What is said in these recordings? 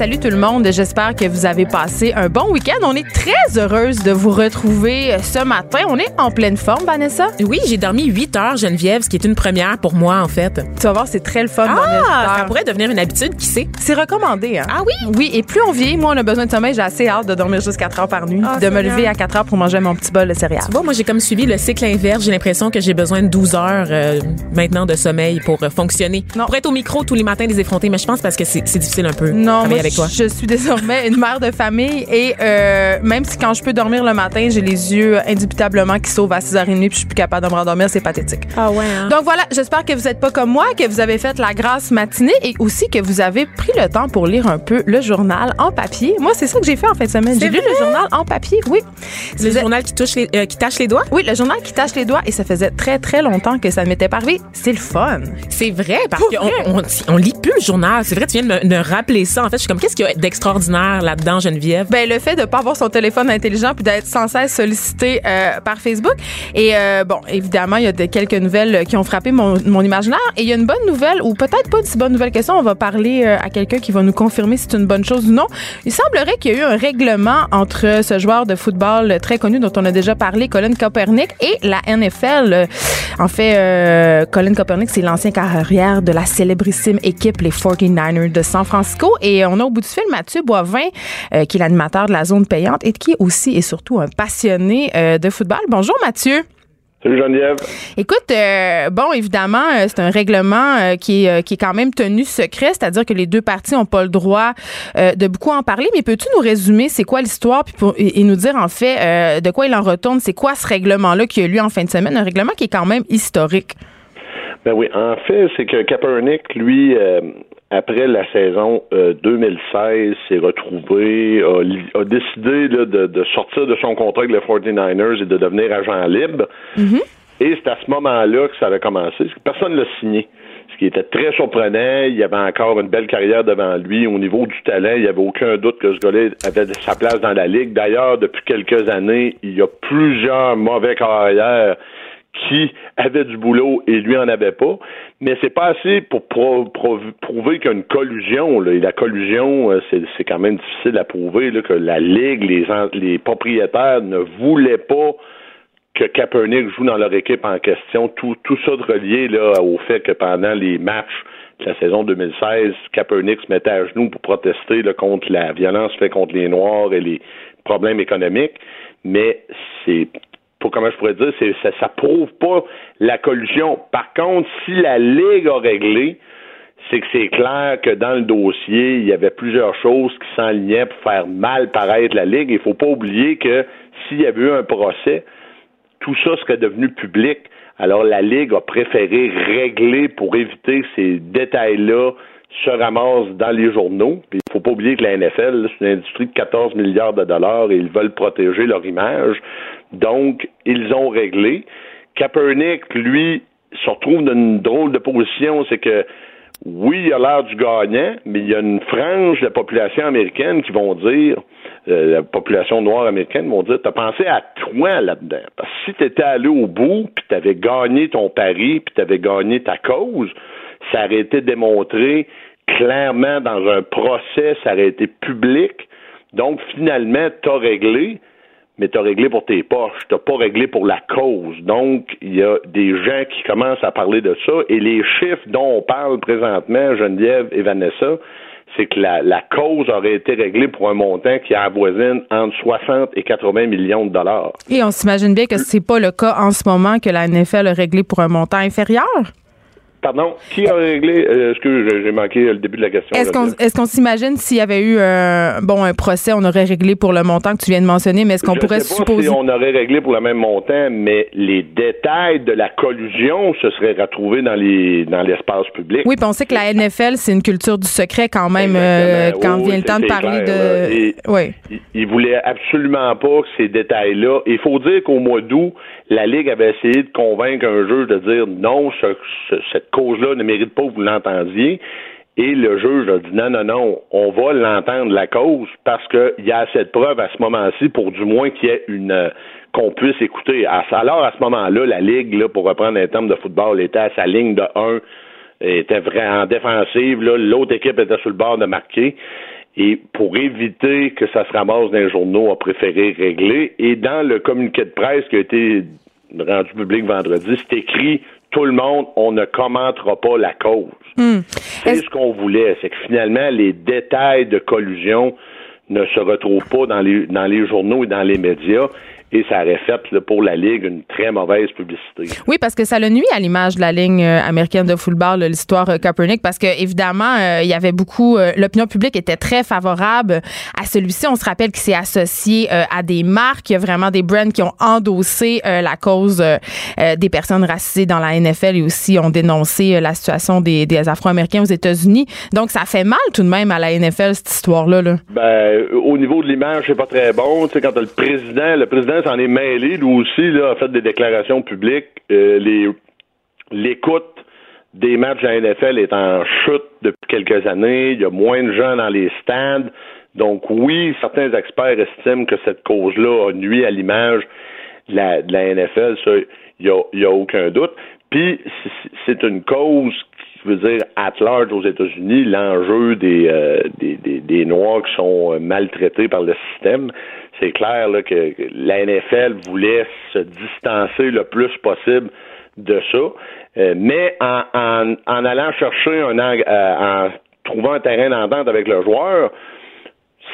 salut tout le monde. J'espère que vous avez passé un bon week-end. On est très heureuse de vous retrouver ce matin. On est en pleine forme, Vanessa? Oui, j'ai dormi 8 heures, Geneviève, ce qui est une première pour moi, en fait. Tu vas voir, c'est très le fun. Ah, ça pourrait devenir une habitude, qui sait? C'est recommandé. Hein? Ah oui? Oui, et plus on vieillit, moins on a besoin de sommeil. J'ai assez hâte de dormir juste 4 heures par nuit, Ah, de me lever à 4 heures pour manger mon petit bol de céréales. Bon, moi, j'ai comme suivi le cycle inverse. J'ai l'impression que j'ai besoin de 12 heures euh, maintenant de sommeil pour euh, fonctionner. Non. Pour être au micro tous les matins des effrontés, mais je pense parce que c'est difficile un peu Non, moi, avec toi. je suis désormais une mère de famille et euh, même si quand je peux dormir le matin, j'ai les yeux indubitablement qui sauvent à 6h30 puis je suis plus capable de me rendormir, c'est pathétique. Ah ouais, hein? Donc voilà, j'espère que vous n'êtes pas comme moi, que vous avez fait la grasse matinée et aussi que vous avez pris le temps pour lire un peu le journal en papier. Moi, c'est ça que j'ai fait en fin de semaine. J'ai lu le journal en papier, oui. Le faisait- journal qui, touche les, euh, qui tâche les doigts? Oui, le journal qui tâche les doigts et ça faisait très très longtemps que ça ne m'était pas arrivé. C'est le fun. C'est vrai, parce qu'on on, on lit plus le journal. C'est vrai, tu viens de me, de rappeler ça. En fait, je suis comme, qu'est-ce qu'il y a d'extraordinaire là-dedans, Geneviève? Ben le fait de pas avoir son téléphone intelligent puis d'être sans cesse sollicité euh, par Facebook. Et euh, bon évidemment il y a de, quelques nouvelles qui ont frappé mon, mon imaginaire. Et il y a une bonne nouvelle ou peut-être pas une si bonne nouvelle que ça. On va parler euh, à quelqu'un qui va nous confirmer si c'est une bonne chose ou non. Il semblerait qu'il y a eu un règlement entre ce joueur de football très connu dont on a déjà parlé Colin Kaepernick et la NFL en fait euh, Colin Kaepernick c'est l'ancien carrière de la célébrissime équipe les 49ers de San Francisco. Et on a au bout du fil Mathieu Boivin euh, qui est l'animateur de la zone payante et qui est aussi et surtout un passionné euh, de football. Bonjour Mathieu. Salut Geneviève. Écoute, euh, bon, évidemment, euh, c'est un règlement euh, qui, est, qui est quand même tenu secret, c'est-à-dire que les deux parties n'ont pas le droit de beaucoup en parler. Mais peux-tu nous résumer c'est quoi l'histoire puis pour- et, et nous dire en fait de quoi il en retourne, c'est quoi ce règlement-là qui a eu lieu en fin de semaine, un règlement qui est quand même historique. Ben oui, en fait, c'est que Kaepernick, lui, après la saison euh, 2016, s'est retrouvé, a, a décidé là, de, de sortir de son contrat avec les 49ers et de devenir agent libre. Et c'est à ce moment-là que ça avait commencé. Personne ne l'a signé. Ce qui était très surprenant. Il y avait encore une belle carrière devant lui. Au niveau du talent, il n'y avait aucun doute que ce gars-là avait sa place dans la Ligue. D'ailleurs, depuis quelques années, il y a plusieurs mauvais carrières qui avaient du boulot et lui en avait pas. Mais c'est pas assez pour pro- pro- prouver qu'il y a une collusion. Et la collusion, euh, c'est quand même difficile à prouver que la Ligue, les, les propriétaires ne voulaient pas que Kaepernick joue dans leur équipe en question. Tout, ça de relié au fait que pendant les matchs de la saison 2016, Kaepernick se mettait à genoux pour protester contre la violence faite contre les Noirs et les problèmes économiques. Mais c'est pour comment je pourrais dire, c'est, ça, ça prouve pas la collusion. Par contre, si la Ligue a réglé, c'est que c'est clair que dans le dossier, il y avait plusieurs choses qui s'enlignaient pour faire mal paraître la Ligue. Il faut pas oublier que s'il y avait eu un procès, tout ça serait devenu public. Alors la Ligue a préféré régler pour éviter que ces détails-là se ramassent dans les journaux. Il faut pas oublier que la NFL, c'est une industrie de 14 milliards de dollars et ils veulent protéger leur image. Donc, ils ont réglé. Kaepernick, lui, se retrouve dans une drôle de position, c'est que oui, il a l'air du gagnant, mais il y a une frange de la population américaine qui vont dire, euh, la population noire américaine vont dire, t'as pensé à toi là-dedans. Si t'étais allé au bout, puis t'avais gagné ton pari, puis t'avais gagné ta cause, ça aurait été démontré clairement dans un procès, ça aurait été public. Donc, finalement, t'as réglé, mais t'as réglé pour tes poches, t'as pas réglé pour la cause. Donc, il y a des gens qui commencent à parler de ça, et les chiffres dont on parle présentement, Geneviève et Vanessa, c'est que la, cause aurait été réglée pour un montant qui avoisine entre 60 et 80 millions de dollars. Et on s'imagine bien que c'est pas le cas en ce moment que la NFL a réglé pour un montant inférieur? Pardon, qui a réglé, euh, excuse, j'ai- manqué le début de la question. Est-ce qu'on s'imagine s'il y avait eu un, bon, un procès, on aurait réglé pour le montant que tu viens de mentionner, mais est-ce qu'on pourrait sais pas supposer. si on aurait réglé pour le même montant, mais les détails de la collusion se seraient retrouvés dans les dans l'espace public. Oui, puis on sait que la NFL, c'est une culture du secret quand même euh, quand Oui, vient le temps de parler clair, de. Et- Oui. Il, il voulait absolument pas que ces détails-là. Il faut dire qu'au mois d'août, la Ligue avait essayé de convaincre un juge de dire non, ce- ce- cette cause-là ne mérite pas que vous l'entendiez. Et le juge a dit non, non, non, on va l'entendre la cause parce qu'il y a assez de preuves à ce moment-ci pour du moins qu'il y ait une qu'on puisse écouter. Alors à ce moment-là, la Ligue, là, pour reprendre un terme de football, était à sa ligne de 1, était vraiment en défensive, l'autre équipe était sur le bord de marquer. Et pour éviter que ça se ramasse dans les journaux, a préféré régler. Et dans le communiqué de presse qui a été rendu public vendredi, c'est écrit tout le monde, on ne commentera pas la cause. Hmm. C'est ce qu'on voulait, c'est que finalement, les détails de collusion ne se retrouvent pas dans les, dans les journaux et dans les médias et ça aurait fait pour la Ligue une très mauvaise publicité. Oui, parce que ça le nuit à l'image de la ligne euh, américaine de football, l'histoire euh, Kaepernick, parce que évidemment, euh, il y avait beaucoup, l'opinion publique était très favorable à celui-ci. On se rappelle qu'il s'est associé à des marques, il y a vraiment des brands qui ont endossé la cause des personnes racisées dans la NFL et aussi ont dénoncé la situation des, des Afro-Américains aux États-Unis. Donc, ça fait mal tout de même à la NFL cette histoire-là. Là. Ben, au niveau de l'image, c'est pas très bon. Tu sais, quand le président, le président s'en est mêlé, lui aussi, là, a fait des déclarations publiques. Euh, l'écoute des matchs à NFL est en chute depuis quelques années. Il y a moins de gens dans les stades. Donc oui, certains experts estiment que cette cause-là a nuit à l'image de la, NFL. Ça, il n'y a, a aucun doute. Puis c'est une cause qui veut dire at large aux États-Unis, l'enjeu des, euh, des, des, des, Noirs qui sont maltraités par le système c'est clair que la NFL voulait se distancer le plus possible de ça. Euh, mais en, allant chercher un euh, en trouvant un terrain d'entente avec le joueur,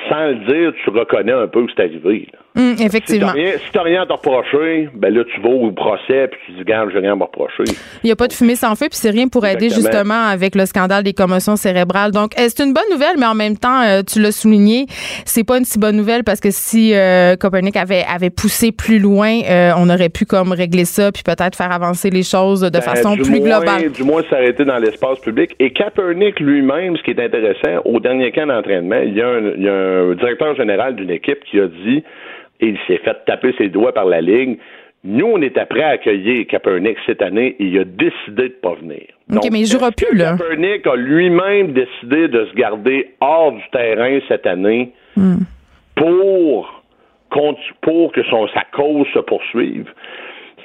sans le dire, tu reconnais un peu où c'est arrivé. Hum, effectivement. Si t'as rien, à te reprocher, ben là, tu vas au procès puis tu dis, regarde, j'ai rien à me reprocher. Il n'y a pas de fumée sans feu, puis c'est rien pour aider justement avec le scandale des commotions cérébrales. Donc, euh, c'est une bonne nouvelle, mais en même temps, euh, tu l'as souligné, c'est pas une si bonne nouvelle parce que si euh, Copernic avait, avait poussé plus loin, on aurait pu comme régler ça puis peut-être faire avancer les choses de ben, façon plus globale. Du moins s'arrêter dans l'espace public. Et Kaepernick lui-même, ce qui est intéressant, au dernier camp d'entraînement, il y a un directeur général d'une équipe qui a dit et il s'est fait taper ses doigts par la ligne. Nous, on était prêts à accueillir Kaepernick cette année et il a décidé de pas venir. OK, mais il jouera plus, là. Kaepernick a lui-même décidé de se garder hors du terrain cette année hmm. pour, pour que son, sa cause se poursuive.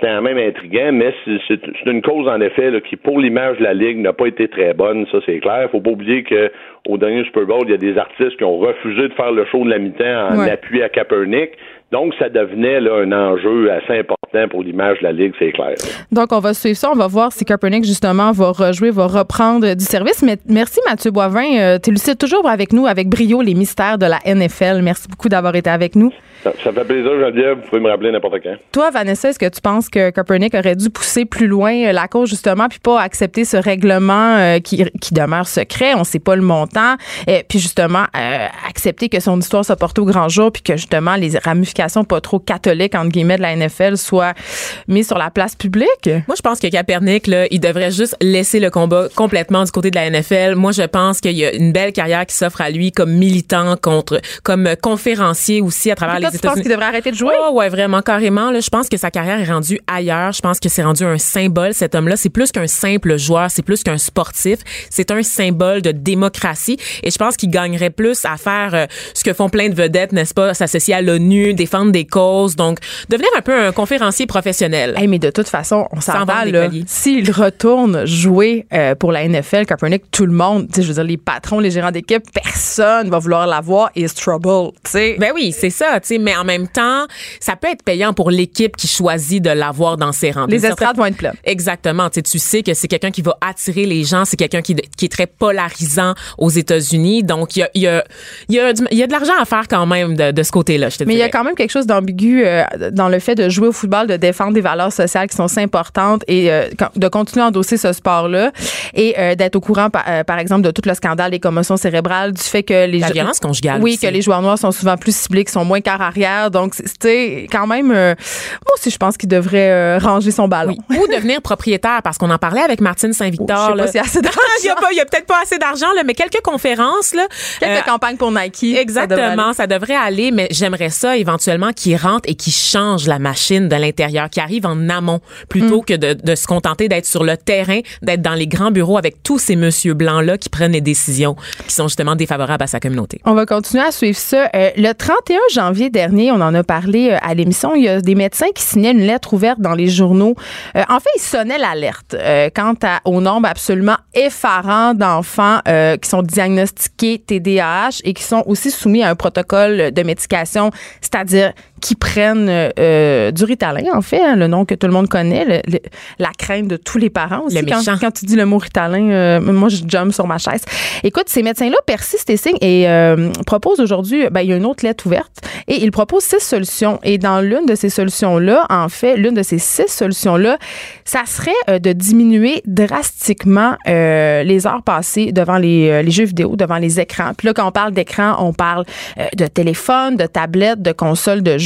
C'est quand même intriguant, mais c'est une cause, en effet, qui, pour l'image de la Ligue, n'a pas été très bonne, ça c'est clair. faut pas oublier qu'au dernier Super Bowl, il y a des artistes qui ont refusé de faire le show de la mi-temps en appui à Kaepernick. Donc, ça devenait là, un enjeu assez important pour l'image de la Ligue, c'est clair. Donc, on va suivre ça. On va voir si Kaepernick, justement, va rejouer, va reprendre du service. Mais merci, Mathieu Boivin. Euh, tu lucides toujours avec nous, avec brio, les mystères de la NFL. Merci beaucoup d'avoir été avec nous. Ça, fait plaisir, Geneviève. Vous pouvez me rappeler n'importe quand. Toi, Vanessa, est-ce que tu penses que Kaepernick aurait dû pousser plus loin euh, la cause, justement, puis pas accepter ce règlement euh, qui, qui, demeure secret? On ne sait pas le montant. Et puis, justement, accepter que son histoire soit portée au grand jour, puis que, justement, les ramifications pas trop catholiques, entre guillemets, de la NFL soient mises sur la place publique? Moi, je pense que Kaepernick, là, il devrait juste laisser le combat complètement du côté de la NFL. Moi, je pense qu'il y a une belle carrière qui s'offre à lui comme militant contre, comme conférencier aussi à travers les. Tu penses qu'il devrait arrêter de jouer? Oh, ouais, vraiment, carrément. Là, je pense que sa carrière est rendue ailleurs. Je pense que c'est rendu un symbole. Cet homme-là, c'est plus qu'un simple joueur, c'est plus qu'un sportif. C'est un symbole de démocratie. Et je pense qu'il gagnerait plus à faire euh, ce que font plein de vedettes, n'est-ce pas, s'associer à l'ONU, défendre des causes. Donc, devenir un peu un conférencier professionnel. Hey, mais de toute façon, on s'en va, là. S'il retourne jouer euh, pour la NFL, Kaepernick, tout le monde, je veux dire, les patrons, les gérants d'équipe, personne va vouloir l'avoir. Is trouble, tu sais. Ben oui, c'est ça, tu sais. Mais en même temps, ça peut être payant pour l'équipe qui choisit de l'avoir dans ses rangs. Les estrades vont être pleines. Exactement. Tu sais, tu sais que c'est quelqu'un qui va attirer les gens. C'est quelqu'un qui, qui, est très polarisant aux États-Unis. Donc, il y a, y, a, y, a, y a de l'argent à faire quand même de, de ce côté-là, je te Mais il y a quand même quelque chose d'ambigu euh, dans le fait de jouer au football, de défendre des valeurs sociales qui sont si importantes et euh, de continuer à endosser ce sport-là. et euh, d'être au courant, par, par exemple, de tout le scandale des commotions cérébrales, du fait que les La violence conjugale Oui, aussi. que les joueurs noirs sont souvent plus ciblés, qui sont moins quart arrière. Donc, c'était quand même. euh, moi aussi, je pense qu'il devrait euh, ranger son ballon. Oui. Ou devenir propriétaire, parce qu'on en parlait avec Martine Je Saint-Victor. assez d'argent. Il y a, peut-être pas assez d'argent, là, mais quelques conférences. Là, Quelques Euh, campagnes pour Nike. ça devrait aller. Exactement, ça devrait aller, mais j'aimerais ça éventuellement qu'ils rentrent et qu'ils changent la machine de l'intérieur, qu'ils arrivent en amont plutôt que de, de se contenter d'être sur le terrain, d'être dans les grands bureaux avec tous ces monsieur blancs là qui prennent les décisions qui sont justement défavorables à sa communauté. On va continuer à suivre ça. Euh, le 31 janvier dernier, on en a parlé euh, à l'émission, il y a des médecins qui signaient une lettre ouverte dans les journaux. Euh, en fait, ils sonnaient l'alerte euh, quant au nombre absolument effarant d'enfants qui sont diagnostiqués TDAH et qui sont aussi soumis à un protocole de médication, c'est-à-dire qui prennent euh, du Ritalin, en fait, hein, le nom que tout le monde connaît, le- le- la crainte de tous les parents aussi. Le quand, tu dis le mot Ritalin, euh, moi, je jump sur ma chaise. Écoute, ces médecins-là persistent et signent et euh, proposent aujourd'hui, ben, il y a une autre lettre ouverte et ils proposent six solutions. Et dans l'une de ces solutions-là, en fait, l'une de ces six solutions-là, ça serait euh, de diminuer drastiquement euh, les heures passées devant les, euh, les jeux vidéo, devant les écrans. Puis là, quand on parle d'écran, on parle de téléphone, de tablette, de console de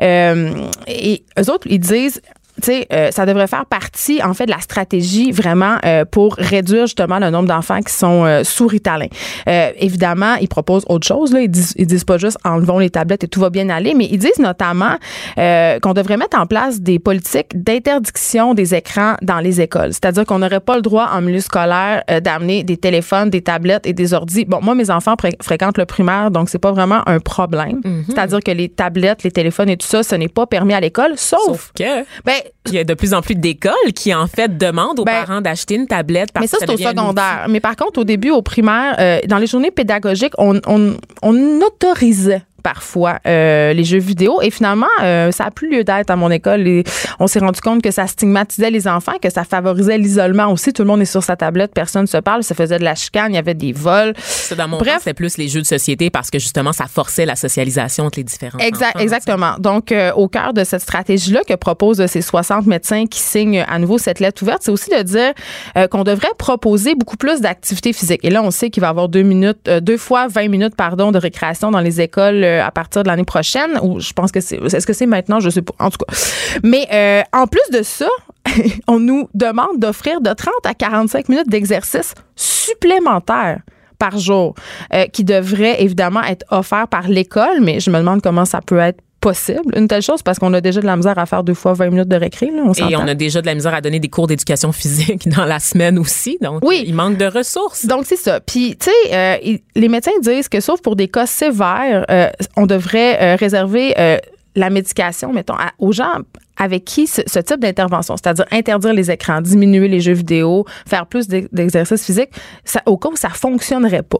Euh, et eux autres, ils disent sais, euh, ça devrait faire partie, en fait, de la stratégie vraiment euh, pour réduire justement le nombre d'enfants qui sont euh, sous Ritalin. Euh, évidemment, ils proposent autre chose. Là. Ils, disent, ils disent pas juste enlevons les tablettes et tout va bien aller, mais ils disent notamment euh, qu'on devrait mettre en place des politiques d'interdiction des écrans dans les écoles. C'est-à-dire qu'on n'aurait pas le droit en milieu scolaire euh, d'amener des téléphones, des tablettes et des ordis. Bon, moi, mes enfants fréquentent le primaire, donc c'est pas vraiment un problème. C'est-à-dire que les tablettes, les téléphones et tout ça, ce n'est pas permis à l'école, sauf, Sauf que ben, il y a de plus en plus d'écoles qui en fait demandent aux Ben, parents d'acheter une tablette parce Mais ça, c'est au secondaire. Mais par contre, au début, au primaire, euh, dans les journées pédagogiques, on, on, on autorisait parfois euh, les jeux vidéo et finalement euh, ça a plus lieu d'être à mon école et on s'est rendu compte que ça stigmatisait les enfants que ça favorisait l'isolement aussi tout le monde est sur sa tablette personne ne se parle ça faisait de la chicane il y avait des vols Ça, dans mon Bref. c'est plus les jeux de société parce que justement, ça forçait la socialisation entre les différents Exact, enfants. exactement. Donc, euh, au cœur de cette stratégie-là que proposent ces 60 médecins qui signent à nouveau cette lettre ouverte, c'est aussi de dire euh, qu'on devrait proposer beaucoup plus d'activités physiques. Et là, on sait qu'il va y avoir deux minutes, euh, deux fois 20 minutes, pardon, de récréation dans les écoles euh, à partir de l'année prochaine. Ou je pense que c'est, est-ce que c'est maintenant? Je sais pas. En tout cas. Mais euh, en plus de ça, on nous demande d'offrir de 30 à 45 minutes d'exercice supplémentaires par jour, euh, qui devrait évidemment être offert par l'école, mais je me demande comment ça peut être possible, une telle chose, parce qu'on a déjà de la misère à faire deux fois 20 minutes de récré. Là, on Et on a déjà de la misère à donner des cours d'éducation physique dans la semaine aussi. Donc, Oui. il manque de ressources. Donc, c'est ça. Puis, tu sais, euh, les médecins disent que sauf pour des cas sévères, euh, on devrait euh, réserver euh, la médication, mettons, à- aux gens avec qui ce, ce type d'intervention, c'est-à-dire interdire les écrans, diminuer les jeux vidéo, faire plus d'ex- d'exercices physiques, ça, au cas où ça fonctionnerait pas.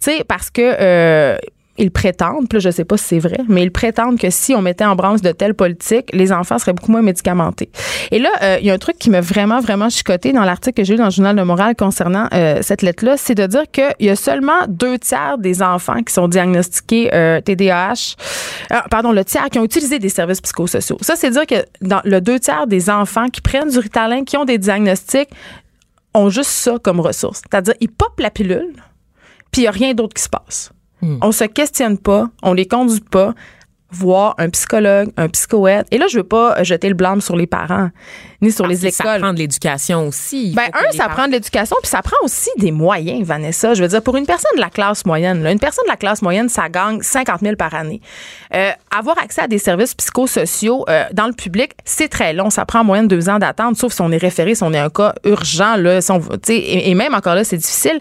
Tu sais, parce que... euh, ils prétendent, puis là, je sais pas si c'est vrai, mais ils prétendent que si on mettait en branche de telles politiques, les enfants seraient beaucoup moins médicamentés. Et là, euh, il y a un truc qui m'a vraiment, vraiment chicoté dans l'article que j'ai lu dans le Journal de Montréal concernant euh, cette lettre-là, c'est de dire qu'il y a seulement deux tiers des enfants qui sont diagnostiqués euh, TDAH, euh, pardon, le tiers qui ont utilisé des services psychosociaux. Ça, c'est dire que dans le deux tiers des enfants qui prennent du Ritalin, qui ont des diagnostics, ont juste ça comme ressource. C'est-à-dire, ils popent la pilule, puis il n'y a rien d'autre qui se passe. On se questionne pas, on les conduit pas. Voir un psychologue, un psychoète. Et là, je veux pas jeter le blâme sur les parents, ni sur Parce les que Ça écoles. prend de l'éducation aussi. Ben, un, ça parents- prend de l'éducation, puis ça prend aussi des moyens, Vanessa. Je veux dire, pour une personne de la classe moyenne, là, une personne de la classe moyenne, ça gagne 50 000 par année. Euh, avoir accès à des services psychosociaux euh, dans le public, c'est très long. Ça prend en moyenne deux ans d'attente, sauf si on est référé, si on est un cas urgent, là, si on, et, et même encore là, c'est difficile.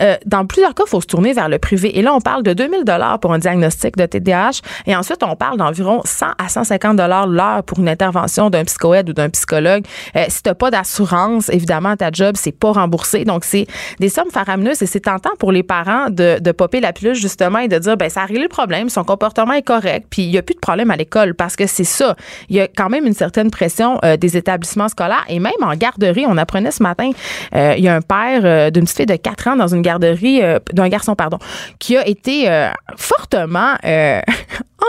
Euh, dans plusieurs cas, il faut se tourner vers le privé. Et là, on parle de 2000 dollars pour un diagnostic de TDAH, et ensuite, on parle d'environ 100 à 150 dollars l'heure pour une intervention d'un psychoède ou d'un psychologue. Euh, si t'as pas d'assurance, évidemment, ta job, c'est pas remboursé. Donc, c'est des sommes faramineuses et c'est tentant pour les parents de, de popper la pilule, justement, et de dire, ben, ça a réglé le problème, son comportement est correct, puis il y a plus de problème à l'école parce que c'est ça. Il y a quand même une certaine pression euh, des établissements scolaires et même en garderie. On apprenait ce matin, euh, il y a un père euh, d'une fille de 4 ans dans une garderie, d'un garçon, pardon, qui a été fortement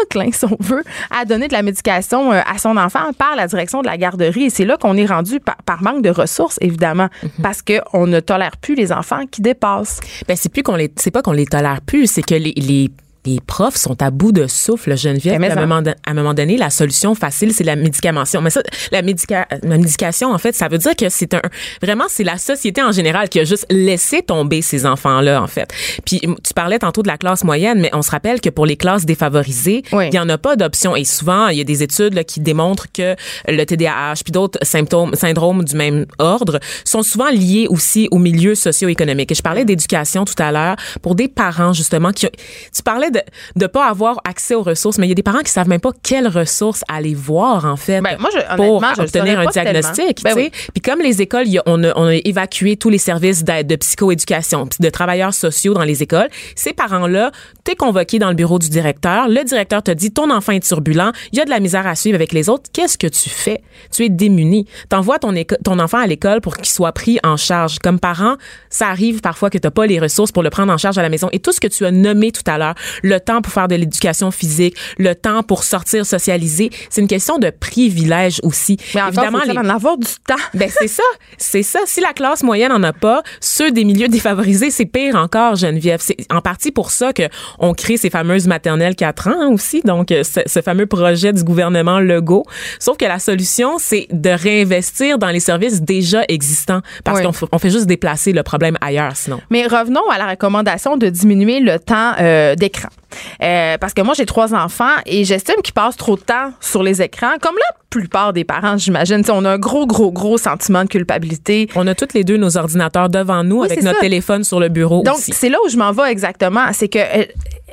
enclin, si on veut, à donner de la médication euh, à son enfant par la direction de la garderie. Et c'est là qu'on est rendu par, par manque de ressources, évidemment, Mhm. parce qu'on ne tolère plus les enfants qui dépassent. Ben, c'est plus qu'on les, c'est pas qu'on les tolère plus, c'est que les, les les profs sont à bout de souffle, Geneviève. Mais à, un moment, à un moment donné, la solution facile, c'est la médicamentation. Mais ça, la, médica, la médication, en fait, ça veut dire que c'est un, vraiment, c'est la société en général qui a juste laissé tomber ces enfants-là, en fait. Puis, tu parlais tantôt de la classe moyenne, mais on se rappelle que pour les classes défavorisées, Oui. il y en a pas d'option. Et souvent, il y a des études là, qui démontrent que le TDAH puis d'autres symptômes, syndromes du même ordre sont souvent liés aussi au milieu socio-économique. Et je parlais d'éducation tout à l'heure pour des parents justement qui tu parlais de de pas avoir accès aux ressources, mais il y a des parents qui savent même pas quelles ressources aller voir en fait Ben, moi, je- pour je obtenir un diagnostic. Ben tu sais. Puis comme les écoles, a- on, a, on a évacué tous les services d'aide, de psychoéducation, de travailleurs sociaux dans les écoles. Ces parents-là, t'es convoqué dans le bureau du directeur. Le directeur te dit ton enfant est turbulent, il y a de la misère à suivre avec les autres. Qu'est-ce que tu fais? Tu es démuni. T'envoies ton ton enfant à l'école pour qu'il soit pris en charge. Comme parent, ça arrive parfois que t'as pas les ressources pour le prendre en charge à la maison. Et tout ce que tu as nommé tout à l'heure, le temps pour faire de l'éducation physique, le temps pour sortir socialiser, c'est une question de privilège aussi. Mais encore, Évidemment, faut les- en avoir du temps? ben c'est ça, c'est ça. Si la classe moyenne en a pas, ceux des milieux défavorisés, c'est pire encore, Geneviève. C'est en partie pour ça que on crée ces fameuses maternelles 4 ans aussi, donc euh, ce, ce fameux projet du gouvernement Legault. Sauf que la solution, c'est de réinvestir dans les services déjà existants, parce Oui. qu'on f- on fait juste déplacer le problème ailleurs, sinon. Mais revenons à la recommandation de diminuer le temps euh, d'écran. Euh, parce que moi, j'ai trois enfants et j'estime qu'ils passent trop de temps sur les écrans, comme la plupart des parents, j'imagine. On a un gros, gros, gros sentiment de culpabilité. On a toutes les deux nos ordinateurs devant nous Oui, avec notre ça. téléphone sur le bureau Donc, c'est là où je m'en vais exactement. C'est que euh,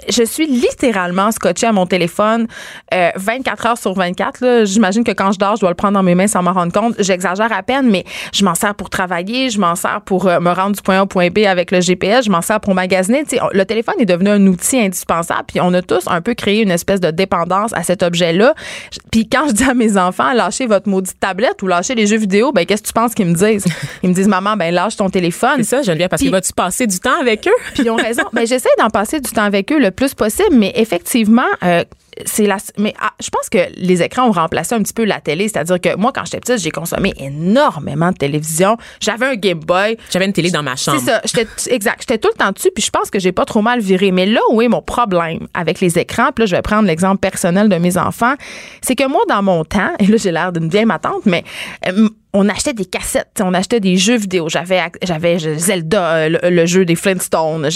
je suis littéralement scotchée à mon téléphone euh, 24 heures sur 24. là. J'imagine que quand je dors, je dois le prendre dans mes mains sans m'en rendre compte. J'exagère à peine, mais je m'en sers pour travailler, je m'en sers pour euh, me rendre du point A au point B avec le GPS, je m'en sers pour magasiner. Le téléphone est devenu un outil indispensable, puis on a tous un peu créé une espèce de dépendance à cet objet-là. Je- Puis quand je dis à mes enfants, lâchez votre maudite tablette ou lâchez les jeux vidéo, ben qu'est-ce que tu penses qu'ils me disent? Ils me disent, maman, ben lâche ton téléphone. C'est ça, Geneviève, parce Puis- que vas-tu passer du temps avec eux? Puis ils ont raison. Mais j'essaie d'en passer du temps avec eux le plus possible, mais effectivement, euh, c'est la. Mais ah, je pense que les écrans ont remplacé un petit peu la télé. C'est-à-dire que moi, quand j'étais petite, j'ai consommé énormément de télévision. J'avais un Game Boy. J'avais une télé dans ma chambre. C'est ça. Exact. J'étais tout le temps dessus, puis je pense que j'ai pas trop mal viré. Mais là où est mon problème avec les écrans, puis là, je vais prendre l'exemple personnel de mes enfants, c'est que moi, dans mon temps, et là, j'ai l'air d'une vieille matante, mais euh, on achetait des cassettes, on achetait des jeux vidéo. J'avais j'avais Zelda, euh, le, jeu des Flintstones.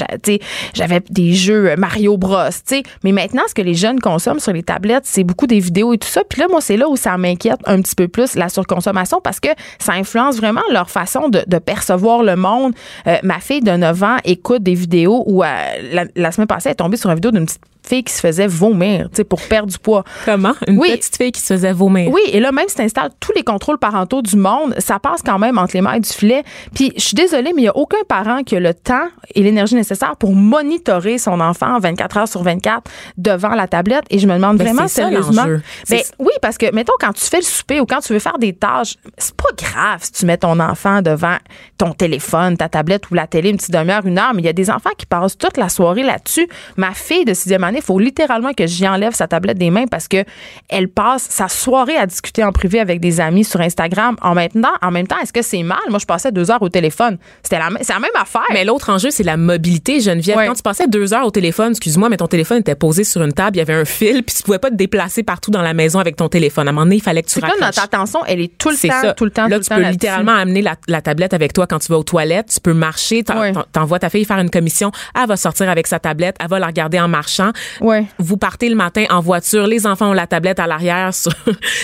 J'avais des jeux euh, Mario Bros. t'sais. Mais maintenant, ce que les jeunes consomment sur les tablettes, c'est beaucoup des vidéos et tout ça. Puis là, moi, c'est là où ça m'inquiète un petit peu plus la surconsommation parce que ça influence vraiment leur façon de, percevoir le monde. Euh, ma fille de 9 ans écoute des vidéos où euh, la, la semaine passée, elle est tombée sur une vidéo d'une petite fille qui se faisait vomir, tu sais, pour perdre du poids. Comment? Une Oui. petite fille qui se faisait vomir. Oui, et là, même si tu installes tous les contrôles parentaux du monde, ça passe quand même entre les mailles du filet. Puis, je suis désolée, mais il n'y a aucun parent qui a le temps et l'énergie nécessaire pour monitorer son enfant 24 heures sur 24 devant la tablette. Et je me demande Ben, vraiment ça, sérieusement. Ben, C'est- oui, parce que, mettons, quand tu fais le souper ou quand tu veux faire des tâches, c'est pas grave si tu mets ton enfant devant ton téléphone, ta tablette ou la télé une petite demi-heure, une heure, mais il y a des enfants qui passent toute la soirée là-dessus. Ma fille de sixième année, il faut littéralement que j'y enlève sa tablette des mains parce que elle passe sa soirée à discuter en privé avec des amis sur Instagram. En même temps, en même temps, est-ce que c'est mal? Moi, je passais deux heures au téléphone. C'était la, c'est la même affaire. Mais l'autre enjeu, c'est la mobilité, Geneviève. Ouais. Quand tu passais deux heures au téléphone, excuse-moi, mais ton téléphone était posé sur une table, il y avait un fil, puis tu pouvais pas te déplacer partout dans la maison avec ton téléphone. À un moment donné, il fallait que tu raccroches. notre attention, elle est tout le C'est temps, ça. tout le temps, Là, tout tu peux littéralement amener la, la tablette avec toi quand tu vas aux toilettes. Tu peux marcher, t'en- Ouais. t'en- t'envoies ta fille faire une commission. Elle va sortir avec sa tablette, elle va la regarder en marchant. Ouais. Vous partez le matin en voiture, les enfants ont la tablette à l'arrière sur,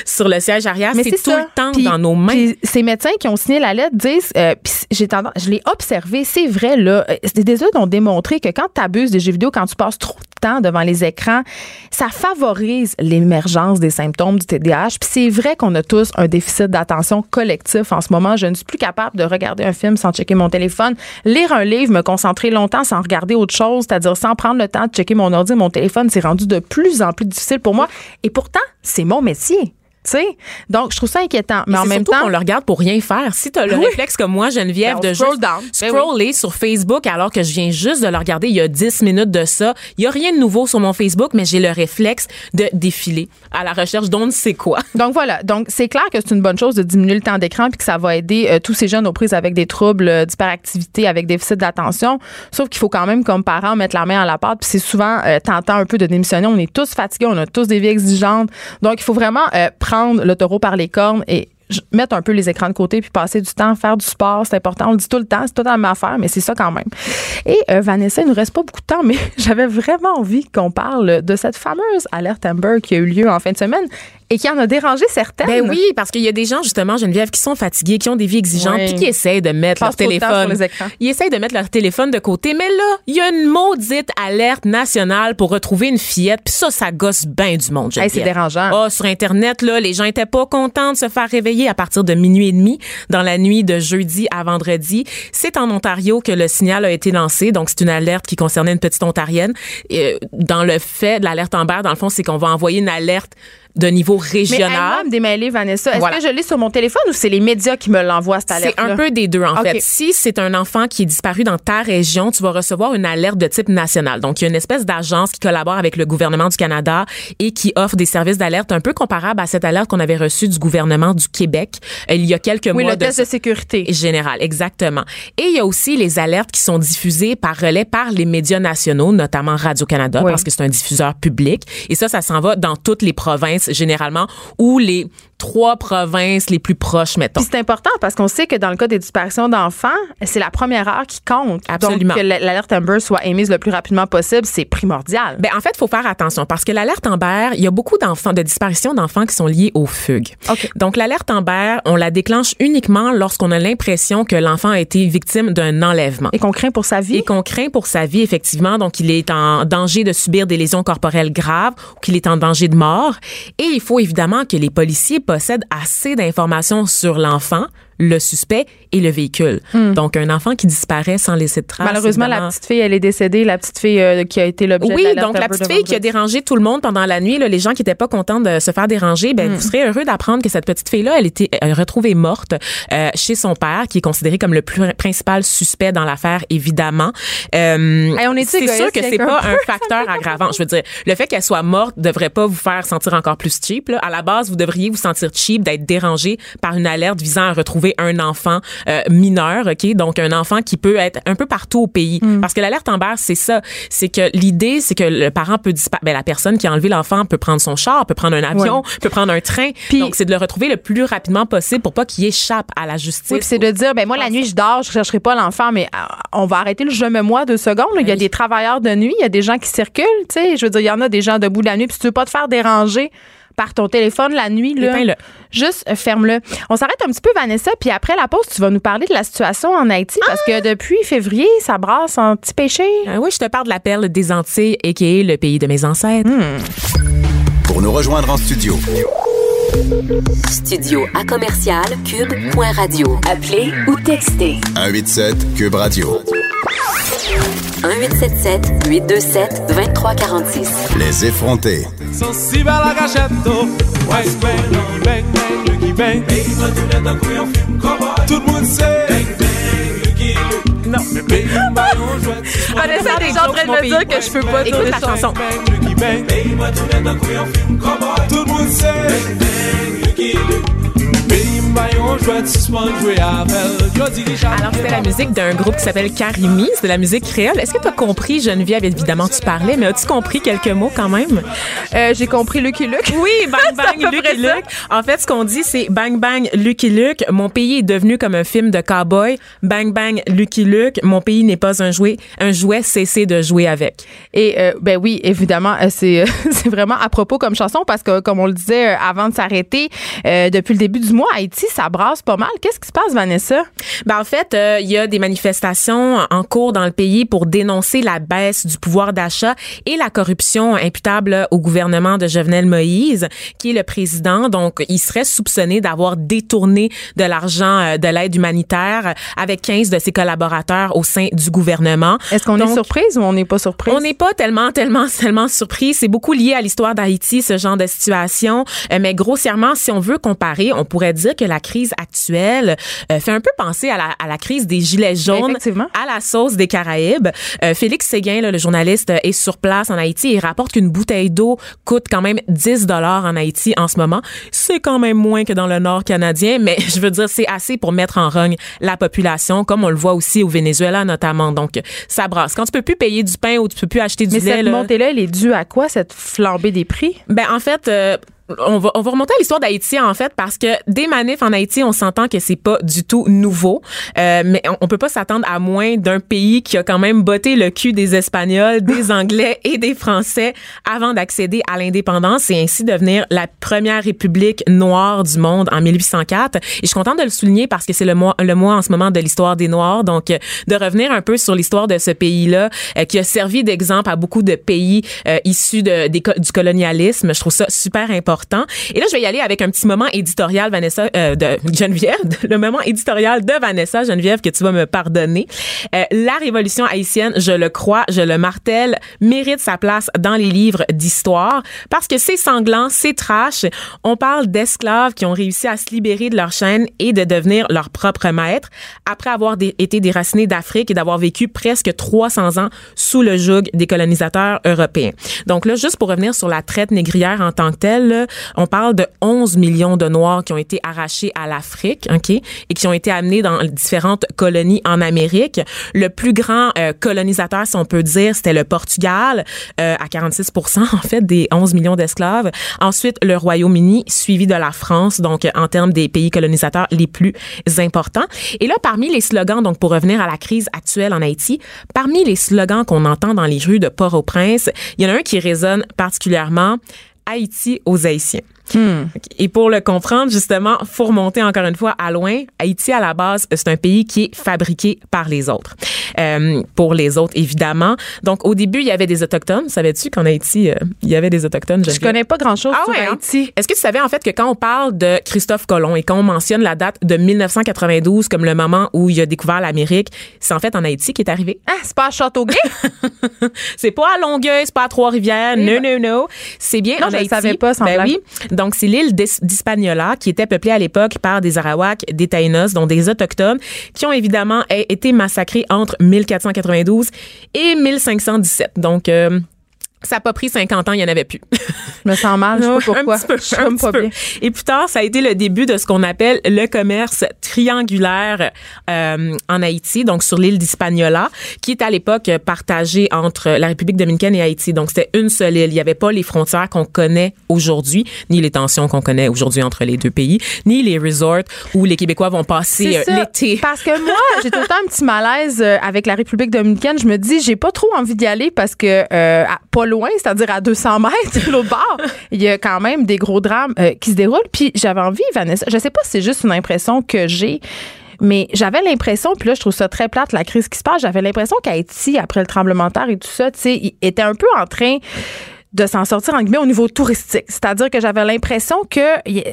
sur le siège arrière. C'est tout ça. le temps dans nos mains. ces médecins qui ont signé la lettre disent, euh, j'ai tendance, je l'ai observé, c'est vrai là, euh, des études ont démontré que quand tu abuses des jeux vidéo, quand tu passes trop de devant les écrans, ça favorise l'émergence des symptômes du TDAH. Puis c'est vrai qu'on a tous un déficit d'attention collectif en ce moment. Je ne suis plus capable de regarder un film sans checker mon téléphone, lire un livre, me concentrer longtemps sans regarder autre chose, c'est-à-dire sans prendre le temps de checker mon ordi, mon téléphone, c'est rendu de plus en plus difficile pour moi. Et pourtant, c'est mon métier. Sais? Donc, je trouve ça inquiétant. Mais Et en même temps, qu'on le regarde pour rien faire. Si tu as le Oui. réflexe comme moi, Geneviève, Ben, on de scroll juste down. Ben scroller sur Facebook alors que je viens juste de le regarder il y a 10 minutes de ça, il y a rien de nouveau sur mon Facebook, mais j'ai le réflexe de défiler à la recherche d'on ne sait quoi. Donc voilà, donc c'est clair que c'est une bonne chose de diminuer le temps d'écran puis que ça va aider euh, tous ces jeunes aux prises avec des troubles euh, d'hyperactivité, avec déficit d'attention. Sauf qu'il faut quand même comme parents mettre la main à la pâte puis c'est souvent euh, tentant un peu de démissionner. On est tous fatigués, on a tous des vies exigeantes. Donc il faut vraiment euh, le taureau par les cornes et mettre un peu les écrans de côté puis passer du temps, faire du sport, c'est important. On le dit tout le temps, c'est tout la même affaire, mais c'est ça quand même. Et euh, Vanessa, il nous reste pas beaucoup de temps, mais j'avais vraiment envie qu'on parle de cette fameuse alerte Amber qui a eu lieu en fin de semaine et qui en a dérangé certaines. Ben oui, parce qu'il y a des gens, justement, Geneviève, qui sont fatigués, qui ont des vies exigeantes, Oui. puis qui essayent de mettre leur de temps téléphone. sur les écrans. Ils essayent de mettre leur téléphone de côté, mais là, il y a une maudite alerte nationale pour retrouver une fillette, puis ça, ça gosse bien du monde, Hey, c'est dérangeant. Ah, sur Internet, là, les gens étaient pas contents de se faire réveiller à partir de minuit et demi dans la nuit de jeudi à vendredi. C'est en Ontario que le signal a été lancé. Donc, c'est une alerte qui concernait une petite Ontarienne. Et, euh, dans le fait de l'alerte Amber, dans le fond, c'est qu'on va envoyer une alerte de niveau Mais régional. me démêler, Vanessa. Est-ce Voilà. que je l'ai sur mon téléphone ou c'est les médias qui me l'envoient, cette alerte C'est un peu des deux, en fait. Si c'est un enfant qui est disparu dans ta région, tu vas recevoir une alerte de type national. Donc, il y a une espèce d'agence qui collabore avec le gouvernement du Canada et qui offre des services d'alerte un peu comparables à cette alerte qu'on avait reçue du gouvernement du Québec euh, il y a quelques Oui, mois. le test de sécurité. Général, exactement. Et il y a aussi les alertes qui sont diffusées par relais par les médias nationaux, notamment Radio-Canada, Oui. parce que c'est un diffuseur public. Et ça, ça s'en va dans toutes les provinces, généralement, ou les trois provinces les plus proches, mettons. C'est important parce qu'on sait que dans le cas des disparitions d'enfants, c'est la première heure qui compte. Absolument. Donc, que l'alerte Amber soit émise le plus rapidement possible, c'est primordial. Ben, en fait, il faut faire attention parce que l'alerte Amber, il y a beaucoup d'enfants, de disparitions d'enfants qui sont liées aux fugues. OK. Donc, l'alerte Amber, on la déclenche uniquement lorsqu'on a l'impression que l'enfant a été victime d'un enlèvement. Et qu'on craint pour sa vie? Et qu'on craint pour sa vie, effectivement. Donc, il est en danger de subir des lésions corporelles graves ou qu'il est en danger de mort. Et il faut évidemment que les policiers possèdent assez d'informations sur l'enfant, le suspect et le véhicule. Donc, un enfant qui disparaît sans laisser de traces. Hmm. Malheureusement, la petite fille, elle est décédée, la petite fille euh, qui a été l'objet de oui, donc la petite fille qui a dérangé tout le monde pendant la nuit, là, les gens qui étaient pas contents de se faire déranger, ben Hmm. vous serez heureux d'apprendre que cette petite fille-là, elle était euh, retrouvée morte euh, chez son père, qui est considéré comme le plus principal suspect dans l'affaire, évidemment. Euh, Hey, on est-tu c'est sûr que c'est quelqu'un pas un facteur aggravant. Je veux dire, le fait qu'elle soit morte devrait pas vous faire sentir encore plus cheap. Là. À la base, vous devriez vous sentir cheap d'être dérangé par une alerte visant à retrouver un enfant euh, mineur, ok, donc un enfant qui peut être un peu partout au pays. Mm. Parce que l'alerte Amber, c'est ça, c'est que l'idée, c'est que le parent peut disparaître. Ben, la personne qui a enlevé l'enfant peut prendre son char, peut prendre un avion, peut prendre un train. Puis- donc c'est de le retrouver le plus rapidement possible pour pas qu'il échappe à la justice. Oui, c'est de dire, ben moi, la nuit, je dors, je chercherai pas l'enfant, mais euh, on va arrêter le je me moi deux secondes. là. Il y a Oui. des travailleurs de nuit, il y a des gens qui circulent, tu sais. Je veux dire, il y en a des gens debout la nuit, puis si tu veux pas te faire déranger par ton téléphone la nuit, là, Éteins-le. juste euh, ferme-le. On s'arrête un petit peu, Vanessa, puis après la pause, tu vas nous parler de la situation en Haïti, parce que depuis février, ça brasse en petit péché. Ah oui, je te parle de la perle des Antilles, a.k.a. le pays de mes ancêtres. Pour nous rejoindre en studio, Studio à commercial cube.radio. Appelez ou textez 187 Cube Radio. 1877 827 2346. Les effrontés. Oh. Tout le monde sait. Non, mais est déjà en train de me dire que je peux pas dire la chanson. Bang, Lucky Bang. Tout le monde sait. Alors, c'était la musique d'un groupe qui s'appelle Karimi. C'est de la musique créole. Est-ce que tu as compris, Geneviève? Évidemment, tu parlais, mais as-tu compris quelques mots quand même? Euh, J'ai compris Lucky Luke. Oui, bang bang, Lucky. Luke. En fait, ce qu'on dit, c'est bang bang, Lucky Luke. Mon pays est devenu comme un film de cowboy. Bang bang, Lucky Luke. Mon pays n'est pas un jouet. Un jouet, cessez de jouer avec. Et euh, ben oui, évidemment, euh, c'est euh, c'est vraiment à propos comme chanson parce que comme on le disait euh, avant de s'arrêter, euh, depuis le début du mois, Haïti Ça brasse pas mal. Qu'est-ce qui se passe, Vanessa? Ben, en fait, euh, il y a des manifestations en cours dans le pays pour dénoncer la baisse du pouvoir d'achat et la corruption imputable au gouvernement de Jovenel Moïse, qui est le président. Donc, il serait soupçonné d'avoir détourné de l'argent euh, de l'aide humanitaire avec 15 de ses collaborateurs au sein du gouvernement. Est-ce qu'on est surprise ou on n'est pas surprise? on n'est pas tellement, tellement, tellement surpris. C'est beaucoup lié à l'histoire d'Haïti, ce genre de situation. Euh, mais grossièrement, si on veut comparer, on pourrait dire que la crise actuelle euh, fait un peu penser à la, à la crise des Gilets jaunes Effectivement. à la sauce des Caraïbes. Euh, Félix Séguin, là, le journaliste, euh, est sur place en Haïti et rapporte qu'une bouteille d'eau coûte quand même 10 dollars en Haïti en ce moment. C'est quand même moins que dans le nord canadien, mais je veux dire, c'est assez pour mettre en rogne la population, comme on le voit aussi au Venezuela notamment. Donc, ça brasse. Quand tu peux plus payer du pain ou tu peux plus acheter du Mais lait, cette là, montée-là, elle est due à quoi, cette flambée des prix? ben en fait. euh, on va, on va remonter à l'histoire d'Haïti en fait parce que des manifs en Haïti on s'entend que c'est pas du tout nouveau. Euh, mais on, on peut pas s'attendre à moins d'un pays qui a quand même botté le cul des Espagnols des Anglais et des Français avant d'accéder à l'indépendance et ainsi devenir la première république noire du monde en 1804 et je suis contente de le souligner parce que c'est le mois le mois en ce moment de l'histoire des Noirs. Donc euh, de revenir un peu sur l'histoire de ce pays là qui a servi d'exemple à beaucoup de pays euh, issus de, des du colonialisme je trouve ça super important et là je vais y aller avec un petit moment éditorial Vanessa euh, de Geneviève le moment éditorial de Vanessa. Geneviève que tu vas me pardonner. Euh, la révolution haïtienne je le crois je le martèle mérite sa place dans les livres d'histoire. Parce que c'est sanglant c'est trash. On parle d'esclaves qui ont réussi à se libérer de leur chaîne et de devenir leur propre maître. Après avoir été déracinés d'Afrique et d'avoir vécu presque 300 ans sous le joug des colonisateurs européens. Donc là, juste pour revenir sur la traite négrière en tant que telle, on parle de 11 millions de Noirs qui ont été arrachés à l'Afrique, OK, et qui ont été amenés dans différentes colonies en Amérique. Le plus grand euh, colonisateur, si on peut dire, c'était le Portugal, euh, à 46% en fait, des 11 millions d'esclaves. Ensuite, le Royaume-Uni, suivi de la France, donc euh, en termes des pays colonisateurs les plus importants. Et là, parmi les slogans, donc pour revenir à la crise actuelle en Haïti, parmi les slogans qu'on entend dans les rues de Port-au-Prince, il y en a un qui résonne particulièrement Haïti aux Haïtiens. OK. Et pour le comprendre, justement, faut remonter encore une fois à loin. Haïti, à la base, c'est un pays qui est fabriqué par les autres. Euh, pour les autres, évidemment. Donc, au début, il y avait des Autochtones. Savais-tu qu'en Haïti, euh, il y avait des Autochtones? Je Geneviève? connais pas grand-chose Ah sur ouais, hein? Haïti. Est-ce que tu savais en fait que quand on parle de Christophe Colomb et quand on mentionne la date de 1992 comme le moment où il a découvert l'Amérique, c'est en fait en Haïti qui est arrivé. Ah, c'est pas à Châteauguay? C'est pas à Longueuil, c'est pas à Trois-Rivières, Oui, non, ben- non, non. C'est bien Non, en je Haïti. savais pas, sans ben blague. oui. Donc, c'est l'île d'Hispaniola qui était peuplée à l'époque par des Arawaks, des Taïnos, dont des Autochtones, qui ont évidemment eh, été massacrés entre 1492 et 1517. Donc, euh, ça n'a pas pris 50 ans, il n'y en avait plus. Je me sens mal, je sais pas pourquoi. Peu, je un pas peu. bien. Et plus tard, ça a été le début de ce qu'on appelle le commerce triangulaire euh, en Haïti, donc sur l'île d'Hispaniola, qui est à l'époque partagée entre la République dominicaine et Haïti. Donc c'était une seule île. Il n'y avait pas les frontières qu'on connaît aujourd'hui, ni les tensions qu'on connaît aujourd'hui entre les deux pays, ni les resorts où les Québécois vont passer euh, l'été. Parce que moi, j'ai tout le temps un petit malaise euh, avec la République dominicaine. Je me dis, j'ai pas trop envie d'y aller parce que euh, à- pas c'est-à-dire à 200 mètres l'autre bord, il y a quand même des gros drames euh, qui se déroulent. Puis j'avais envie, Vanessa, je sais pas si c'est juste une impression que j'ai. Mais j'avais l'impression, puis là, je trouve ça très plate, la crise qui se passe. J'avais l'impression qu'Haïti, après le tremblement de terre et tout ça, tu sais, était un peu en train de s'en sortir en guillemets au niveau touristique. C'est-à-dire que j'avais l'impression que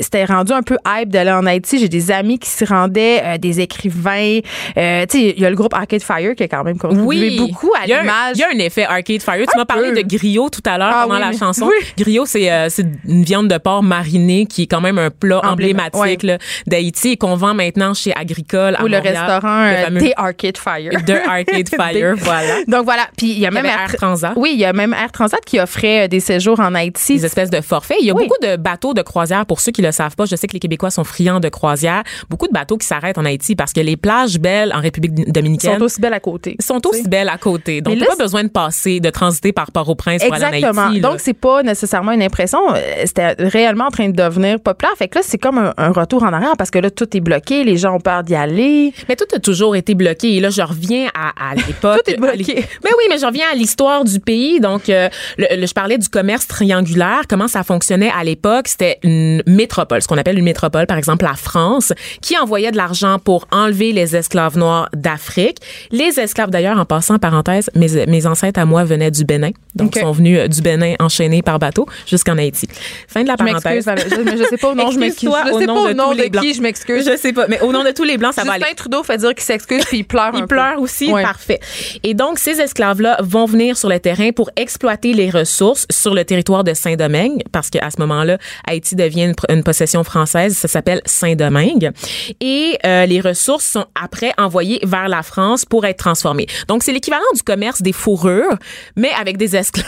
c'était rendu un peu hype d'aller en Haïti. J'ai des amis qui s'y rendaient, euh, des écrivains. Euh, tu sais, il y a le groupe Arcade Fire qui a quand même contribué beaucoup à l'image. Il y a un effet Arcade Fire. Tu m'as parlé de griot tout à l'heure Ah pendant oui, la chanson. oui. Griot, c'est euh, c'est une viande de porc marinée qui est quand même un plat Emblém- emblématique d'Haïti et qu'on vend maintenant chez Agricole à ou le restaurant Le euh, des Arcade Fire. de Arcade Fire, voilà. Donc voilà. Puis il y a y même Air Transat. Oui, il y a même Air Transat qui offrait euh, des séjours en Haïti. Des espèces de forfaits. Il y a Oui. beaucoup de bateaux de croisière. Pour ceux qui le savent pas, je sais que les Québécois sont friands de croisière. Beaucoup de bateaux qui s'arrêtent en Haïti parce que les plages belles en République dominicaine sont aussi belles à côté. sont aussi belles à côté. Donc, t'as pas besoin de passer, de transiter par Port-au-Prince pour aller en Exactement. Haïti. là. Donc, c'est pas nécessairement une impression. euh, C'était réellement en train de devenir populaire. Fait que là, c'est comme un, un retour en arrière parce que là, tout est bloqué. Les gens ont peur d'y aller. Mais tout a toujours été bloqué. Et là, je reviens à, à l'époque. Tout est bloqué. Mais oui, mais je reviens à l'histoire du pays. Donc, euh, le- le- je parlais du commerce triangulaire, comment ça fonctionnait à l'époque, c'était une métropole, ce qu'on appelle une métropole, par exemple la France, qui envoyait de l'argent pour enlever les esclaves noirs d'Afrique. Les esclaves, d'ailleurs, en passant, parenthèse, mes, mes ancêtres à moi venaient du Bénin. Donc, Ok. sont venus euh, du Bénin enchaînés par bateau jusqu'en Haïti. Fin de la Je parenthèse. Je, mais je sais pas au nom, je m'excuse. Je sais pas de au nom de qui je m'excuse. Je sais pas, mais au nom de tous les Blancs, ça va aller. Justin Trudeau fait dire qu'il s'excuse puis il pleure un Il peu. pleure aussi, Ouais. parfait. Et donc, ces esclaves-là vont venir sur le terrain pour exploiter les ressources sur le territoire de Saint-Domingue, parce qu'à ce moment-là, Haïti devient une, une possession française, ça s'appelle Saint-Domingue. Et euh, les ressources sont après envoyées vers la France pour être transformées. Donc, c'est l'équivalent du commerce des fourrures, mais avec des esclaves.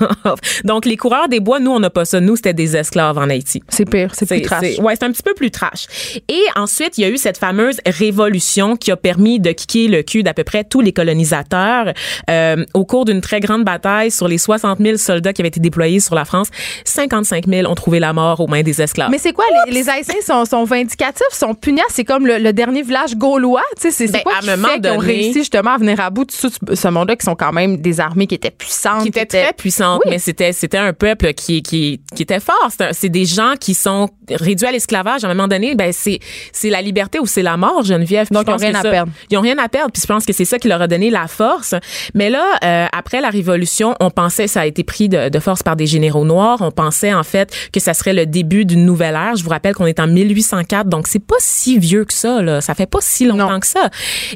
donc, les coureurs des bois, nous, on n'a pas ça. Nous, c'était des esclaves en Haïti. C'est pire, c'est plus trash. Ouais, c'est un petit peu plus trash. Et ensuite, il y a eu cette fameuse révolution qui a permis de kicker le cul d'à peu près tous les colonisateurs euh, au cours d'une très grande bataille sur les 60 000 soldats qui avaient été déployés sur la France. 55 000 ont trouvé la mort aux mains des esclaves. Mais c'est quoi, les, les Haïtiens sont, sont vindicatifs, sont pugnaces, c'est comme le, le dernier village gaulois, tu sais, c'est Ben, quoi à qui un moment fait qu'ils ont réussi justement à venir à bout de tout ce, monde-là, qui sont quand même des armées qui étaient puissantes. qui était très puissante, Oui. mais c'était c'était un peuple qui qui qui était fort. C'est des gens qui sont réduits à l'esclavage. À un moment donné, ben c'est c'est la liberté ou c'est la mort, Geneviève. Puis Donc, ils ont rien à ça- perdre. Ils ont rien à perdre. Puis je pense que c'est ça qui leur a donné la force. Mais là, euh, après la Révolution, on pensait ça a été pris de, de force par des généraux noirs. On pensait en fait que ça serait le début d'une nouvelle ère. Je vous rappelle qu'on est en 1804, donc c'est pas si vieux que ça. Là. Ça fait pas si longtemps Non. que ça.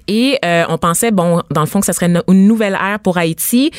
Et euh, on pensait bon, dans le fond, que ça serait une, une nouvelle ère pour Haïti.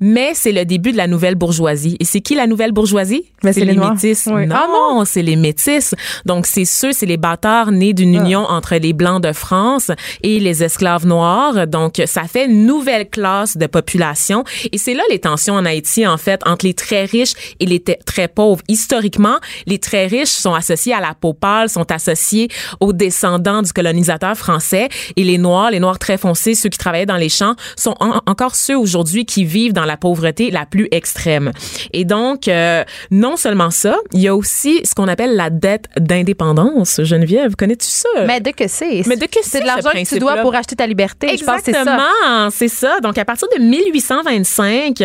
Mais c'est le début de la nouvelle bourgeoisie. Et c'est qui la nouvelle bourgeoisie? C'est les Noirs. métis. Oui. Non, Ah non! c'est les métis. Donc, c'est ceux, c'est les bâtards nés d'une Ah. union entre les Blancs de France et les esclaves noirs. Donc, ça fait une nouvelle classe de population. Et c'est là les tensions en Haïti, en fait, entre les très riches et les très pauvres. Historiquement, les très riches sont associés à la peau pâle, sont associés aux descendants du colonisateur français. Et les Noirs, les Noirs très foncés, ceux qui travaillaient dans les champs, sont en- encore ceux aujourd'hui qui vivent dans la pauvreté la plus extrême. Et donc, euh, non seulement ça, il y a aussi ce qu'on appelle la dette d'indépendance. Geneviève, connais-tu ça? Mais de que c'est? Mais de que C'est c'est, de l'argent que tu dois pour acheter ta liberté. Que c'est ça. Exactement, c'est ça. Donc, à partir de 1825,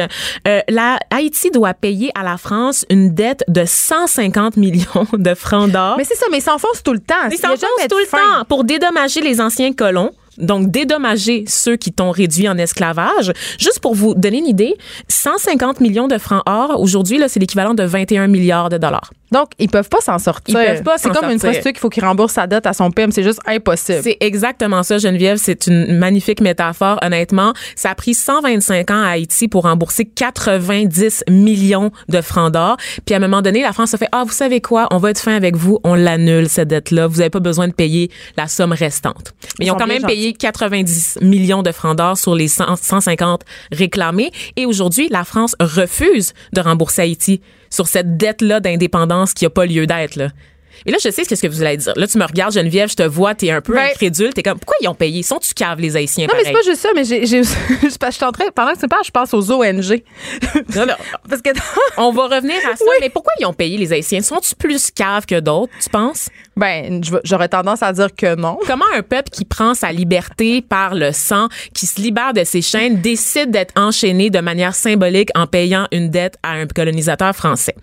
euh, la Haïti doit payer à la France une dette de 150 millions de francs d'or. Mais c'est ça, mais ils s'enfoncent tout le temps. Ils s'enfoncent tout le fin. temps pour dédommager les anciens colons. Donc, dédommager ceux qui t'ont réduit en esclavage. Juste pour vous donner une idée, 150 millions de francs or, aujourd'hui, là, c'est l'équivalent de 21 milliards de dollars. Donc, ils peuvent pas s'en sortir. Ils peuvent pas C'est comme une sortir. prostituée qu'il faut qu'il rembourse sa dette à son PIM. C'est juste impossible. C'est exactement ça, Geneviève. C'est une magnifique métaphore. Honnêtement, ça a pris 125 ans à Haïti pour rembourser 90 millions de francs d'or. Puis à un moment donné, la France a fait ah vous savez quoi, on va être fin avec vous, on l'annule cette dette-là. Vous n'avez pas besoin de payer la somme restante. Mais ils, Ils ont quand même payé 90 millions de francs d'or sur les 100 150 réclamés. Et aujourd'hui, la France refuse de rembourser Haïti sur cette dette-là d'indépendance qui a pas lieu d'être Et là, je sais ce que vous allez dire. Là, tu me regardes, Geneviève, je te vois, t'es un peu Ben- incrédule. T'es comme, pourquoi ils ont payé? Sont-tu caves, les Haïtiens, non, mais c'est pas juste ça, mais j'ai, j'ai, je suis en train, pendant que tu parles, je pense aux ONG. Non, non. parce que, On va revenir à ça. Mais pourquoi ils ont payé, les Haïtiens? Sont-tu plus caves que d'autres, tu penses? ben, j'aurais tendance à dire que non. Comment un peuple qui prend sa liberté par le sang, qui se libère de ses chaînes, décide d'être enchaîné de manière symbolique en payant une dette à un colonisateur français?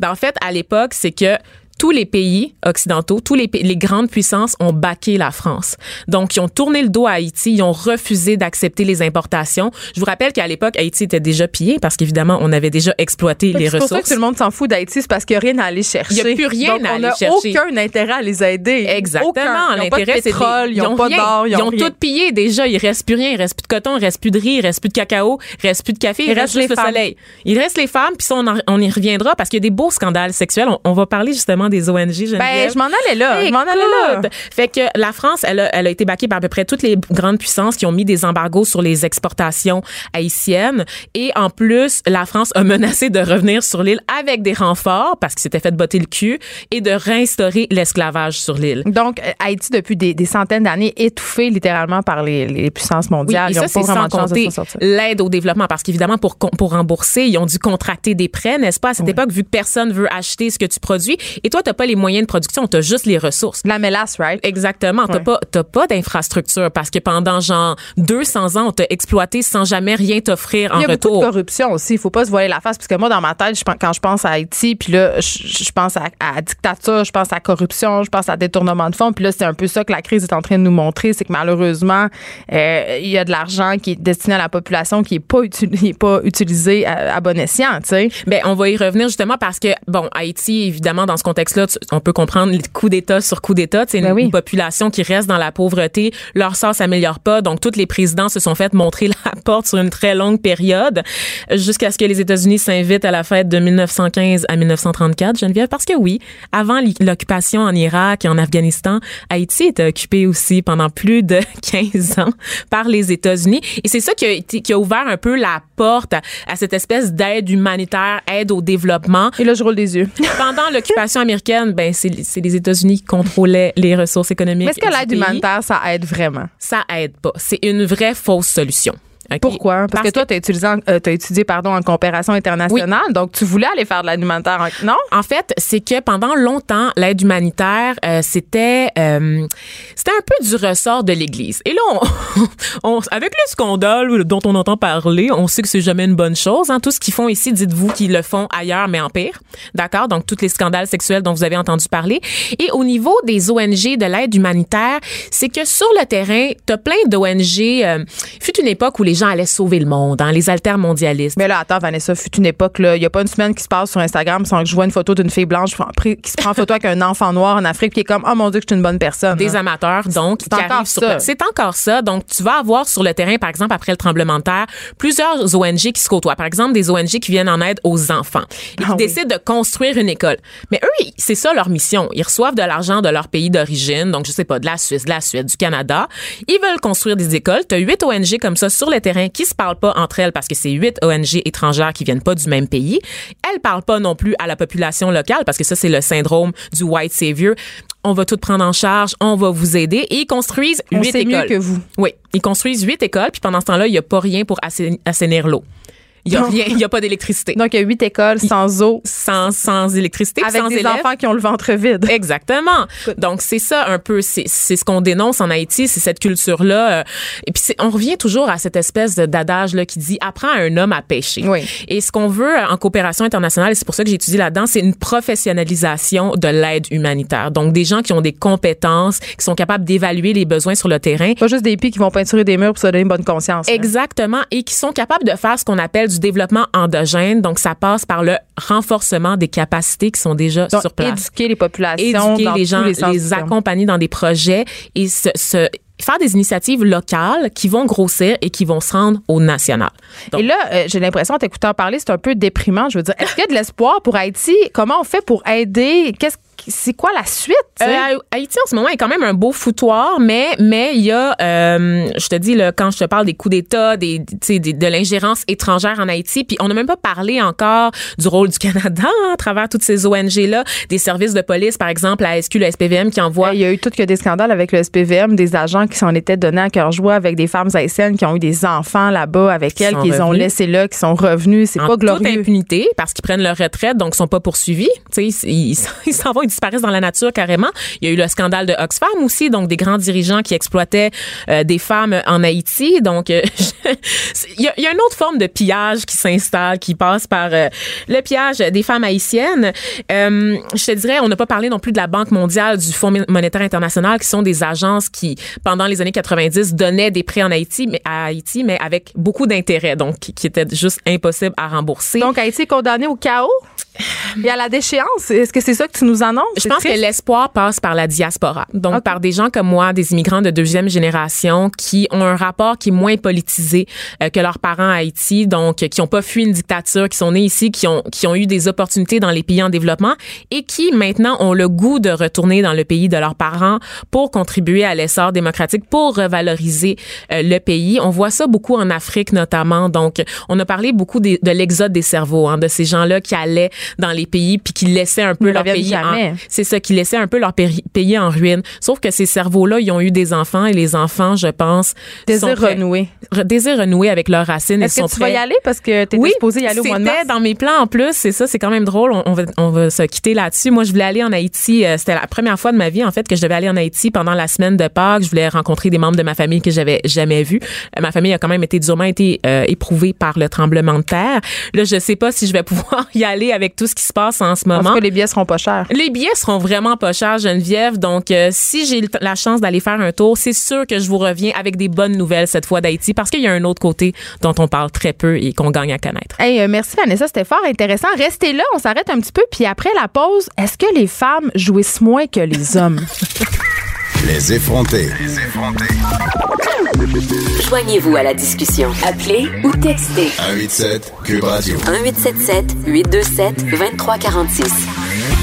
Ben, en fait, à l'époque, c'est que tous les pays occidentaux, tous les, les grandes puissances ont baqué la France. Donc, ils ont tourné le dos à Haïti, ils ont refusé d'accepter les importations. Je vous rappelle qu'à l'époque, Haïti était déjà pillé parce qu'évidemment, on avait déjà exploité les c'est pour ça que ressources. tout le monde s'en fout d'Haïti, c'est parce qu'il n'y a rien à aller chercher. Il y a plus rien Donc, à on aller n'a chercher. aucun intérêt à les aider. Exactement. Aucun. Ils n'ont pas de pétrole, ils n'ont pas d'or, ils Ils ont tout pillé déjà. Il reste plus rien. Il reste plus de coton, il reste plus de riz, il reste plus de cacao, il reste plus de café, il, Il reste, reste juste le femmes. soleil. Il reste les femmes, puis ça, on, en- on y reviendra parce qu'il y a des beaux scandales sexuels. On, on va parler justement des ONG, Geneviève? Ben, je m'en allais là. Je m'en allais là. Fait que la France, elle a, elle a été baquée par à peu près toutes les grandes puissances qui ont mis des embargos sur les exportations haïtiennes. Et en plus, la France a menacé de revenir sur l'île avec des renforts parce qu'il s'était fait botter le cul et de réinstaurer l'esclavage sur l'île. Donc, euh, Haïti, depuis des, des centaines d'années, étouffé littéralement par les, les puissances Oui, mondiales. et ça, c'est sans compter l'aide au développement. Parce qu'évidemment, pour, pour rembourser, ils ont dû contracter des prêts, n'est-ce pas? À cette époque, vu que personne veut acheter ce que tu produis. Et toi, toi, t'as pas les moyens de production, t'as juste les ressources. La mélasse, right? Exactement. T'as Ouais. pas, t'as pas d'infrastructure parce que pendant genre 200 ans, on t'a exploité sans jamais rien t'offrir en Il y a beaucoup retour. de corruption aussi. Il faut pas se voiler la face. Parce que moi, dans ma tête, je quand je pense à Haïti, puis là, je, je pense à, à dictature, je pense à corruption, je pense à détournement de fonds. Puis là, c'est un peu ça que la crise est en train de nous montrer. C'est que malheureusement, euh, il y a de l'argent qui est destiné à la population qui est pas, uti- qui est pas utilisé à, à bon escient, tu sais. Ben, on va y revenir justement parce que, bon, Haïti, évidemment, dans ce contexte-là, tu- on peut comprendre les coups d'État sur coups d'État. C'est une, Ben oui. une population qui reste dans la pauvreté. Leur sort s'améliore pas. Donc, tous les présidents se sont fait montrer la porte sur une très longue période jusqu'à ce que les États-Unis s'invitent à la fête de 1915 à 1934, Geneviève. Parce que oui, avant l'occupation en Irak et en Afghanistan, Haïti était occupé aussi pendant plus de 15 ans par les États-Unis. Et c'est ça qui a, été- qui a ouvert un peu la porte à, à cette espèce d'aide humanitaire, aide au développement. Et là, je roule des yeux. Pendant l'occupation américaine, ben c'est les États-Unis qui contrôlaient les ressources économiques. Mais est-ce que l'aide humanitaire, ça aide vraiment? Ça aide pas. C'est une vraie fausse solution. Pourquoi? Parce, que toi, tu as, étudié pardon, en coopération internationale, donc tu voulais aller faire de l'aide humanitaire. en- Non? En fait, c'est que pendant longtemps, l'aide humanitaire, euh, c'était euh, c'était un peu du ressort de l'Église. Et là, on, on- avec le scandale dont on entend parler, on sait que c'est jamais une bonne chose. Hein. Tout ce qu'ils font ici, dites-vous qu'ils le font ailleurs, mais en pire. D'accord? Donc, tous les scandales sexuels dont vous avez entendu parler. Et au niveau des ONG, de l'aide humanitaire, c'est que sur le terrain, t'as plein d'ONG. Euh, fut une époque où les gens allaient sauver le monde, hein, les altermondialistes. Mais là, attends, Vanessa, fut une époque. Il n'y a pas une semaine qui se passe sur Instagram sans que je vois une photo d'une fille blanche qui se prend en photo avec un enfant noir en Afrique qui est comme, oh mon Dieu, que je suis une bonne personne. des hein. amateurs donc C'est encore ça. c'est encore ça donc tu vas avoir sur le terrain par exemple après le tremblement de terre plusieurs ONG qui se côtoient par exemple des ONG qui viennent en aide aux enfants et qui Ah oui. décident de construire une école mais eux c'est ça leur mission ils reçoivent de l'argent de leur pays d'origine donc je sais pas de la Suisse de la Suède du Canada ils veulent construire des écoles tu as huit ONG comme ça sur le terrain qui se parlent pas entre elles parce que c'est huit ONG étrangères qui viennent pas du même pays elles parlent pas non plus à la population locale parce que ça c'est le syndrome du white savior on va tout prendre en charge, on va vous aider. Et ils construisent On huit écoles. mieux que vous. Oui, ils construisent huit écoles, puis pendant ce temps-là, il n'y a pas rien pour assaini- assainir l'eau. Il n'y a rien, il n'y a pas d'électricité. Donc, il y a huit écoles sans eau, Sans, sans électricité, avec sans des élèves. enfants qui ont le ventre vide. Exactement. Donc c'est ça un peu, c'est c'est ce qu'on dénonce en Haïti, c'est cette culture là. Et puis on revient toujours à cette espèce de- d'adage là qui dit apprends à un homme à pêcher. Oui. Et ce qu'on veut en coopération internationale, et c'est pour ça que j'ai étudié là-dedans, c'est une professionnalisation de l'aide humanitaire. Donc des gens qui ont des compétences, qui sont capables d'évaluer les besoins sur le terrain. Pas juste des pis qui vont peinturer des murs pour se donner une bonne conscience. hein. Exactement, et qui sont capables de faire ce qu'on appelle du développement endogène. Donc, ça passe par le renforcement des capacités qui sont déjà Donc, sur place. éduquer les populations Éduquer dans les gens, les accompagner dans des projets et se, se- faire des initiatives locales qui vont grossir et qui vont se rendre au national. Donc, Et là, euh, j'ai l'impression, en t'écoutant parler, c'est un peu déprimant. Je veux dire, est-ce qu'il y a de l'espoir pour Haïti? Comment on fait pour aider? Qu'est-ce c'est quoi la suite? Euh, Haïti en ce moment est quand même un beau foutoir, mais mais il y a, euh, je te dis là, quand je te parle des coups d'État, des, de l'ingérence étrangère en Haïti, puis on n'a même pas parlé encore du rôle du Canada hein, à travers toutes ces ONG là, des services de police par exemple, la SQ, le SPVM qui envoie Il y a eu tout que des scandales avec le SPVM, des agents qui s'en étaient donnés à cœur joie avec des femmes haïtiennes qui ont eu des enfants là-bas avec Qui elles, qu'ils ont laissés là, qui sont revenus. C'est pas toute glorieux. impunité parce qu'ils prennent leur retraite donc sont pas poursuivis ils ils- ils s'en vont ils disparaissent dans la nature carrément. Il y a eu le scandale de Oxfam aussi donc des grands dirigeants qui exploitaient euh, des femmes en Haïti. Donc euh, il y, a, une autre forme de pillage qui s'installe qui passe par euh, le pillage des femmes haïtiennes. Je te dirais on n'a pas parlé non plus de la Banque mondiale du Fonds monétaire international qui sont des agences qui pendant les années 90 donnaient des prêts en Haïti mais à Haïti mais avec beaucoup d'intérêts donc qui, qui étaient juste impossibles à rembourser. Donc, Haïti est condamné au chaos? Et à la déchéance. Est-ce que c'est ça que tu nous annonces? Je pense que l'espoir passe par la diaspora. Donc, par des gens comme moi, des immigrants de deuxième génération qui ont un rapport qui est moins politisé euh, que leurs parents à Haïti, donc qui n'ont pas fui une dictature, qui sont nés ici, qui ont, qui ont eu des opportunités dans les pays en développement et qui maintenant ont le goût de retourner dans le pays de leurs parents pour contribuer à l'essor démocratique, pour revaloriser euh, le pays. On voit ça beaucoup en Afrique notamment. Donc, on a parlé beaucoup des- de l'exode des cerveaux, hein, de ces gens-là qui allaient dans les pays puis qui laissaient un peu Ils leur pays en- jamais. c'est ça qui laissait un peu leur pays en ruine. Sauf que ces cerveaux-là, ils ont eu des enfants et les enfants, je pense, Désir sont prêts- renoué. re- désir renouer avec leurs racines. Est-ce que sont tu vas prêts- y aller? Parce que étais oui, supposé y aller au mois de mars? C'était dans mes plans en plus, c'est ça, c'est quand même drôle. On, on va, on va se quitter là-dessus. Moi, je voulais aller en Haïti. euh, C'était la première fois de ma vie, en fait, que je devais aller en Haïti pendant la semaine de Pâques. Je voulais rencontrer des membres de ma famille que j'avais jamais vus. Euh, Ma famille a quand même été durement été euh, éprouvée par le tremblement de terre. Là, je sais pas si je vais pouvoir y aller avec tout ce qui se passe en ce Parce moment. que les billets seront pas chers. Les billets seront vraiment pas chers, Geneviève. Donc, euh, si j'ai la chance d'aller faire un tour, c'est sûr que je vous reviens avec des bonnes nouvelles cette fois d'Haïti parce qu'il y a un autre côté dont on parle très peu et qu'on gagne à connaître. Hey, euh, merci Vanessa, c'était fort intéressant. Restez là, on s'arrête un petit peu, puis après la pause, est-ce que les femmes jouissent moins que les hommes? Les effrontés. Joignez-vous à la discussion. Appelez ou textez 187 Cube Radio. 1877 827 2346.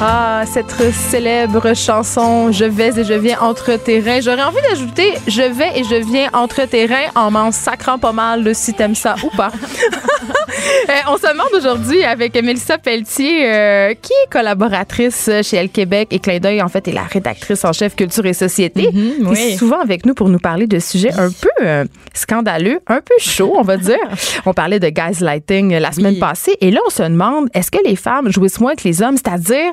Reins. Cette célèbre chanson Je vais et je viens entre tes reins. J'aurais envie d'ajouter Je vais et je viens entre tes reins en m'en sacrant pas mal si t'aimes ça ou pas. Euh, on se demande aujourd'hui avec Mélissa Pelletier, euh, qui est collaboratrice chez Elle Québec et Clin d'œil, en fait, est la rédactrice en chef culture et société. Oui. est souvent avec nous pour nous parler de sujets un peu euh, scandaleux, un peu chauds, on va dire. on parlait de gaslighting la semaine Oui. passée. Et là, on se demande, est-ce que les femmes jouissent moins que les hommes? C'est-à-dire,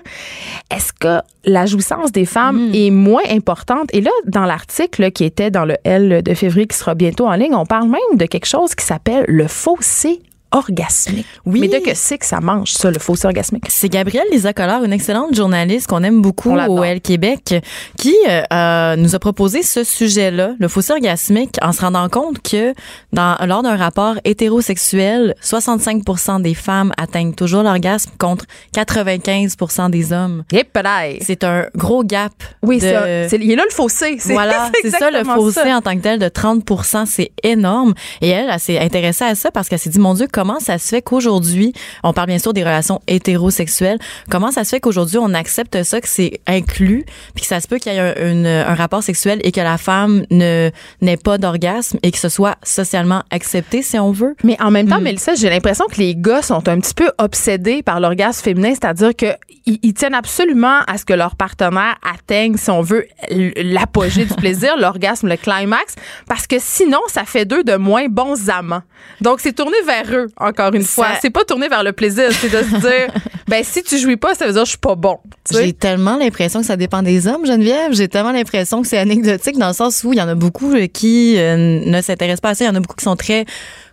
est-ce que la jouissance des femmes est moins importante? Et là, dans l'article qui était dans le L de février qui sera bientôt en ligne, on parle même de quelque chose qui s'appelle le fossé orgasmique. Oui. Mais de que c'est que ça mange, ça, le fossé orgasmique? C'est Gabrielle Lisa Collard, une excellente journaliste qu'on aime beaucoup au L Québec, qui euh, euh, nous a proposé ce sujet-là, le fossé orgasmique, en se rendant compte que dans, lors d'un rapport hétérosexuel, 65% des femmes atteignent toujours l'orgasme contre 95 des hommes. Yep. C'est un gros gap. Oui, de- c'est il est là le fossé. C'est- Voilà, c'est ça le fossé ça. en tant que tel de 30 c'est énorme. Et elle, elle s'est intéressée à ça parce qu'elle s'est dit, mon Dieu, comment ça se fait qu'aujourd'hui, on parle bien sûr des relations hétérosexuelles, comment ça se fait qu'aujourd'hui, on accepte ça, que c'est inclus, puis que ça se peut qu'il y ait un, une- un rapport sexuel et que la femme ne n'ait pas d'orgasme et que ce soit socialement accepté, si on veut? Mais en même temps, Mm. Mélissa, j'ai l'impression que les gars sont un petit peu obsédés par l'orgasme féminin, c'est-à-dire que ils, ils tiennent absolument à ce que leur partenaire atteigne, si on veut, l'apogée du plaisir, l'orgasme, le climax, parce que sinon, ça fait d'eux de moins bons amants. Donc, c'est tourné vers eux, encore une fois. C'est pas tourné vers le plaisir, c'est de se dire, ben, si tu jouis pas, ça veut dire que je suis pas bon. Tu sais? J'ai tellement l'impression que ça dépend des hommes, Geneviève. J'ai tellement l'impression que c'est anecdotique dans le sens où il y en a beaucoup euh, qui euh, ne s'intéressent pas à ça. Il y en a beaucoup qui sont très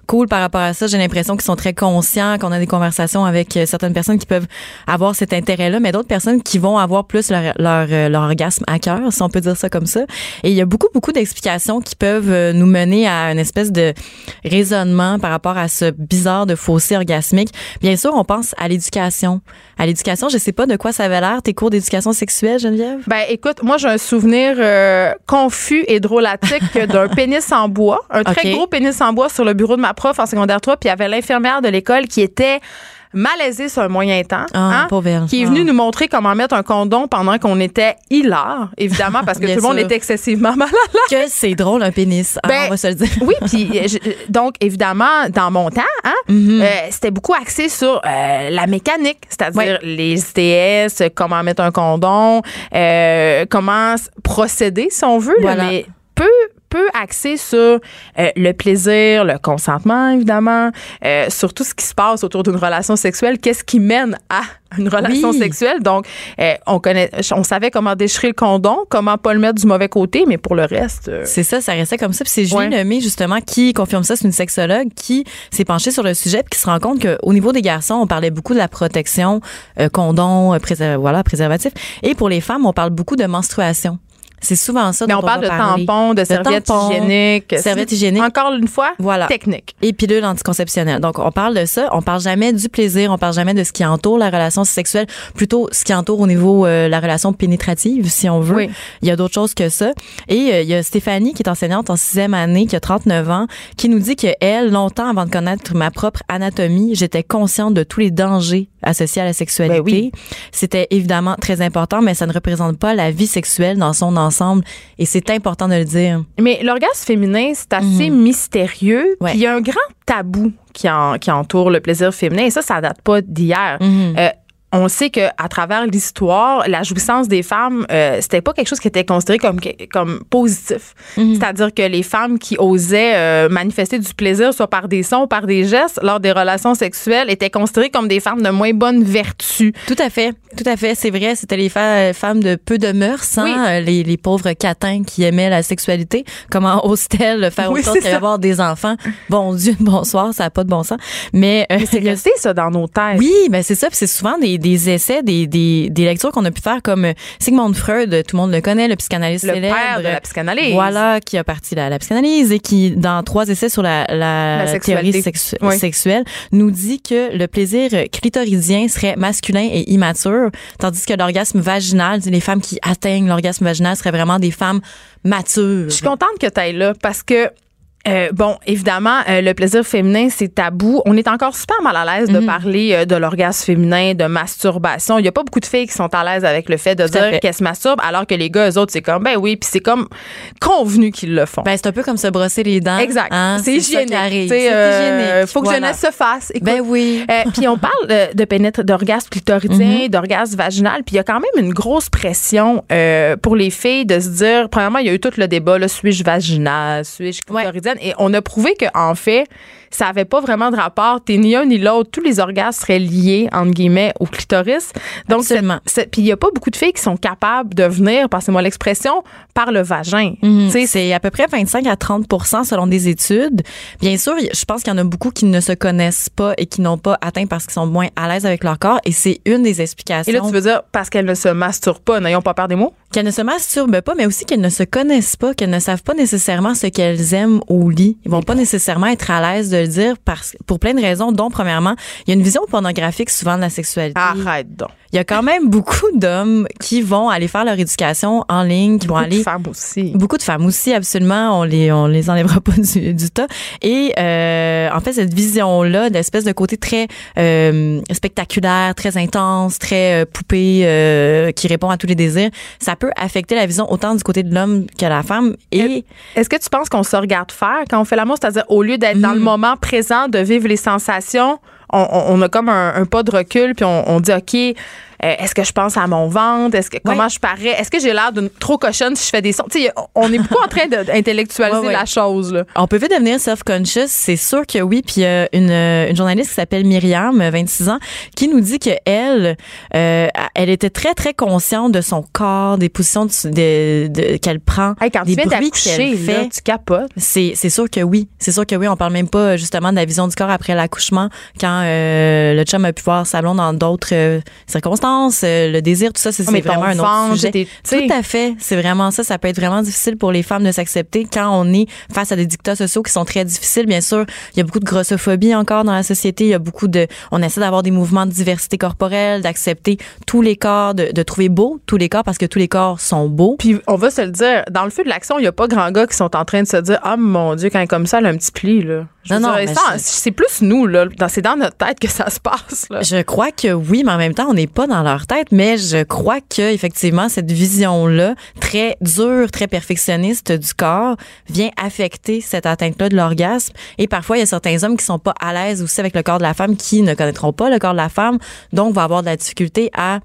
cool par rapport à ça. J'ai l'impression qu'ils sont très conscients, qu'on a des conversations avec euh, certaines personnes qui peuvent avoir cet intérêt-là, mais d'autres personnes qui vont avoir plus leur, leur, euh, leur orgasme à cœur, si on peut dire ça comme ça. Et il y a beaucoup, beaucoup d'explications qui peuvent euh, nous mener à une espèce de raisonnement par rapport à ce bizarre de fossé orgasmique. Bien sûr, on pense à l'éducation. À l'éducation, je sais pas de quoi ça avait l'air, tes cours d'éducation sexuelle, Geneviève? Ben, écoute, moi, j'ai un souvenir euh, confus et drôlatique d'un pénis en bois, un très gros pénis en bois sur le bureau de ma prof en secondaire 3, puis il y avait l'infirmière de l'école qui était malaisée sur un moyen temps, Ah, hein, qui est venue Ah. nous montrer comment mettre un condom pendant qu'on était hilar, évidemment, parce que tout le monde sûr. était excessivement malade. Que c'est drôle, un pénis. Ah, Ben, on va se le dire. Oui, puis euh, je- donc évidemment dans mon temps, hein, Mhm. euh, c'était beaucoup axé sur euh, la mécanique, c'est-à-dire les ITS, comment mettre un condom, euh, comment procéder si on veut, là, mais peu peu axé sur euh, le plaisir, le consentement évidemment, euh, sur tout ce qui se passe autour d'une relation sexuelle, qu'est-ce qui mène à une relation Oui. sexuelle? Donc euh, on connaît on savait comment déchirer le condom, comment pas le mettre du mauvais côté, mais pour le reste euh, C'est ça, ça restait comme ça. Puis c'est Julie Ouais. Lemay, justement, qui confirme ça. C'est une sexologue qui s'est penchée sur le sujet puis qui se rend compte qu'au niveau des garçons, on parlait beaucoup de la protection, euh, condom, euh, voilà, préservatif. Et pour les femmes, on parle beaucoup de menstruation. C'est souvent ça Mais dont on parle va de tampons, de serviettes tampons, hygiéniques. serviettes hygiéniques. Encore une fois, Voilà. technique. Et pilule anticonceptionnelle. Donc, on parle de ça. On parle jamais du plaisir. On parle jamais de ce qui entoure la relation sexuelle. Plutôt ce qui entoure au niveau euh, la relation pénétrative, si on veut. Oui. Il y a d'autres choses que ça. Et euh, il y a Stéphanie, qui est enseignante en sixième année, qui a 39 ans, qui nous dit que elle, longtemps avant de connaître ma propre anatomie, j'étais consciente de tous les dangers associés à la sexualité. Ben oui. C'était évidemment très important, mais ça ne représente pas la vie sexuelle dans son ensemble. Et c'est important de le dire. Mais l'orgasme féminin, c'est assez mystérieux. Mhm. Ouais. Puis il y a un grand tabou qui, en- qui entoure le plaisir féminin. Et ça, ça date pas d'hier. Mhm. Euh, on sait que à travers l'histoire, la jouissance des femmes, euh, c'était pas quelque chose qui était considéré comme comme positif. Mhm. C'est-à-dire que les femmes qui osaient euh, manifester du plaisir, soit par des sons, par des gestes, lors des relations sexuelles, étaient considérées comme des femmes de moins bonne vertu. Tout à fait, tout à fait, c'est vrai. C'était les fa- femmes de peu de mœurs, hein, Oui. euh, les, les pauvres catins qui aimaient la sexualité. Comment ose-t-elle faire Oui, ça. qu'avoir des enfants? Bon Dieu, bonsoir, ça n'a pas de bon sens. Mais, euh, C'est resté ça dans nos têtes. oui, ben c'est ça. Puis c'est souvent des, des essais, des, des, des lectures qu'on a pu faire comme euh, Sigmund Freud, tout le monde le connaît, le psychanalyste Le célèbre. père de la psychanalyse. Voilà, qui a parti la, la psychanalyse et qui, dans trois essais sur la, la, La théorie sexualité. sexu- Oui. sexuelle, nous dit que le plaisir clitoridien serait masculin et immature, tandis que l'orgasme vaginal, les femmes qui atteignent l'orgasme vaginal seraient vraiment des femmes matures. Je suis contente que tu ailles là parce que euh, bon, évidemment, euh, le plaisir féminin, c'est tabou. On est encore super mal à l'aise de Mhm. parler euh, de l'orgasme féminin, de masturbation. Il y a pas beaucoup de filles qui sont à l'aise avec le fait de Tout dire qu'elles se masturbent, alors que les gars, eux autres, c'est comme, ben oui, puis c'est comme convenu qu'ils le font. Ben, c'est un peu comme se brosser les dents. exact. hein, c'est hygiénique. hygiénique. faut que Voilà. jeunesse se fasse. Écoute, Ben oui. euh, puis on parle de pénètre d'orgasme clitoridien, Mhm. d'orgasme vaginal, puis il y a quand même une grosse pression euh, pour les filles de se dire premièrement, il y a eu tout le débat là, suis-je vaginale, suis-je Ouais. Et on a prouvé que en fait, ça avait pas vraiment de rapport, t'es ni un ni l'autre, tous les orgasmes seraient liés entre guillemets au clitoris. Donc puis il y a pas beaucoup de filles qui sont capables de venir, passez-moi l'expression, par le vagin. Sais, C'est à peu près 25 à 30% selon des études. Bien sûr, je pense qu'il y en a beaucoup qui ne se connaissent pas et qui n'ont pas atteint parce qu'ils sont moins à l'aise avec leur corps. Et c'est une des explications. et là, tu veux dire parce qu'elles ne se masturbent pas, n'ayons pas peur des mots? Qu'elles ne se masturbent pas, mais aussi qu'elles ne se connaissent pas, qu'elles ne savent pas nécessairement ce qu'elles aiment au lit. Ils vont pas nécessairement être à l'aise de le dire parce, pour plein de raisons, dont premièrement, il y a une vision pornographique souvent de la sexualité. Arrête donc. Il y a quand même beaucoup d'hommes qui vont aller faire leur éducation en ligne, qui vont Beaucoup de aller femmes aussi. Beaucoup de femmes aussi, absolument. On les, on les enlèvera pas du, du tas. Et euh, en fait, cette vision-là, d'espèce de côté très euh, spectaculaire, très intense, très euh, poupée, euh, qui répond à tous les désirs, ça peut affecter la vision autant du côté de l'homme que de la femme. Et Est-ce que tu penses qu'on se regarde faire quand on fait l'amour? C'est-à-dire, au lieu d'être dans le moment présent, de vivre les sensations, on, on- a comme un, un pas de recul, puis on, on dit, OK, euh, est-ce que je pense à mon ventre? Est-ce que, comment je parais? Est-ce que j'ai l'air d'une trop cochonne si je fais des sons? Tu sais, on est beaucoup en train d'intellectualiser la chose, là. On peut vite devenir self-conscious, c'est sûr que oui. Puis il y a une, une journaliste qui s'appelle Myriam, 26 ans, qui nous dit que elle, euh, elle était très très consciente de son corps, des positions de, de- de- qu'elle prend, Hey, quand des tu bruits qu'elle là, fait. tu capotes. C'est c'est sûr que oui, c'est sûr que oui. On parle même pas justement de la vision du corps après l'accouchement, quand euh, le chum a pu voir sa blonde dans d'autres euh, circonstances, euh, le désir, tout ça, c'est Oh, mais c'est vraiment un autre sujet. Tout à fait, c'est vraiment ça. Ça peut être vraiment difficile pour les femmes de s'accepter quand on est face à des dictats sociaux qui sont très difficiles. Bien sûr, il y a beaucoup de grossophobie encore dans la société. Il y a beaucoup de, on essaie d'avoir des mouvements de diversité corporelle, d'accepter tous les corps, de, de trouver beau tous les corps parce que tous les corps sont beaux. Puis on va se le dire, dans le feu de l'action, il n'y a pas grand gars qui sont en train de se dire Ah mon Dieu, quand elle est comme ça, elle a un petit pli. Là. Je Non, non, je- c'est plus nous, là. C'est dans notre tête que ça se passe. Là. Je crois que oui, mais en même temps, on n'est pas dans leur tête. Mais je crois que effectivement, cette vision-là, très dure, très perfectionniste du corps, vient affecter cette atteinte-là de l'orgasme. Et parfois, il y a certains hommes qui sont pas à l'aise aussi avec le corps de la femme, qui ne connaîtront pas le corps de la femme, donc vont avoir de la difficulté à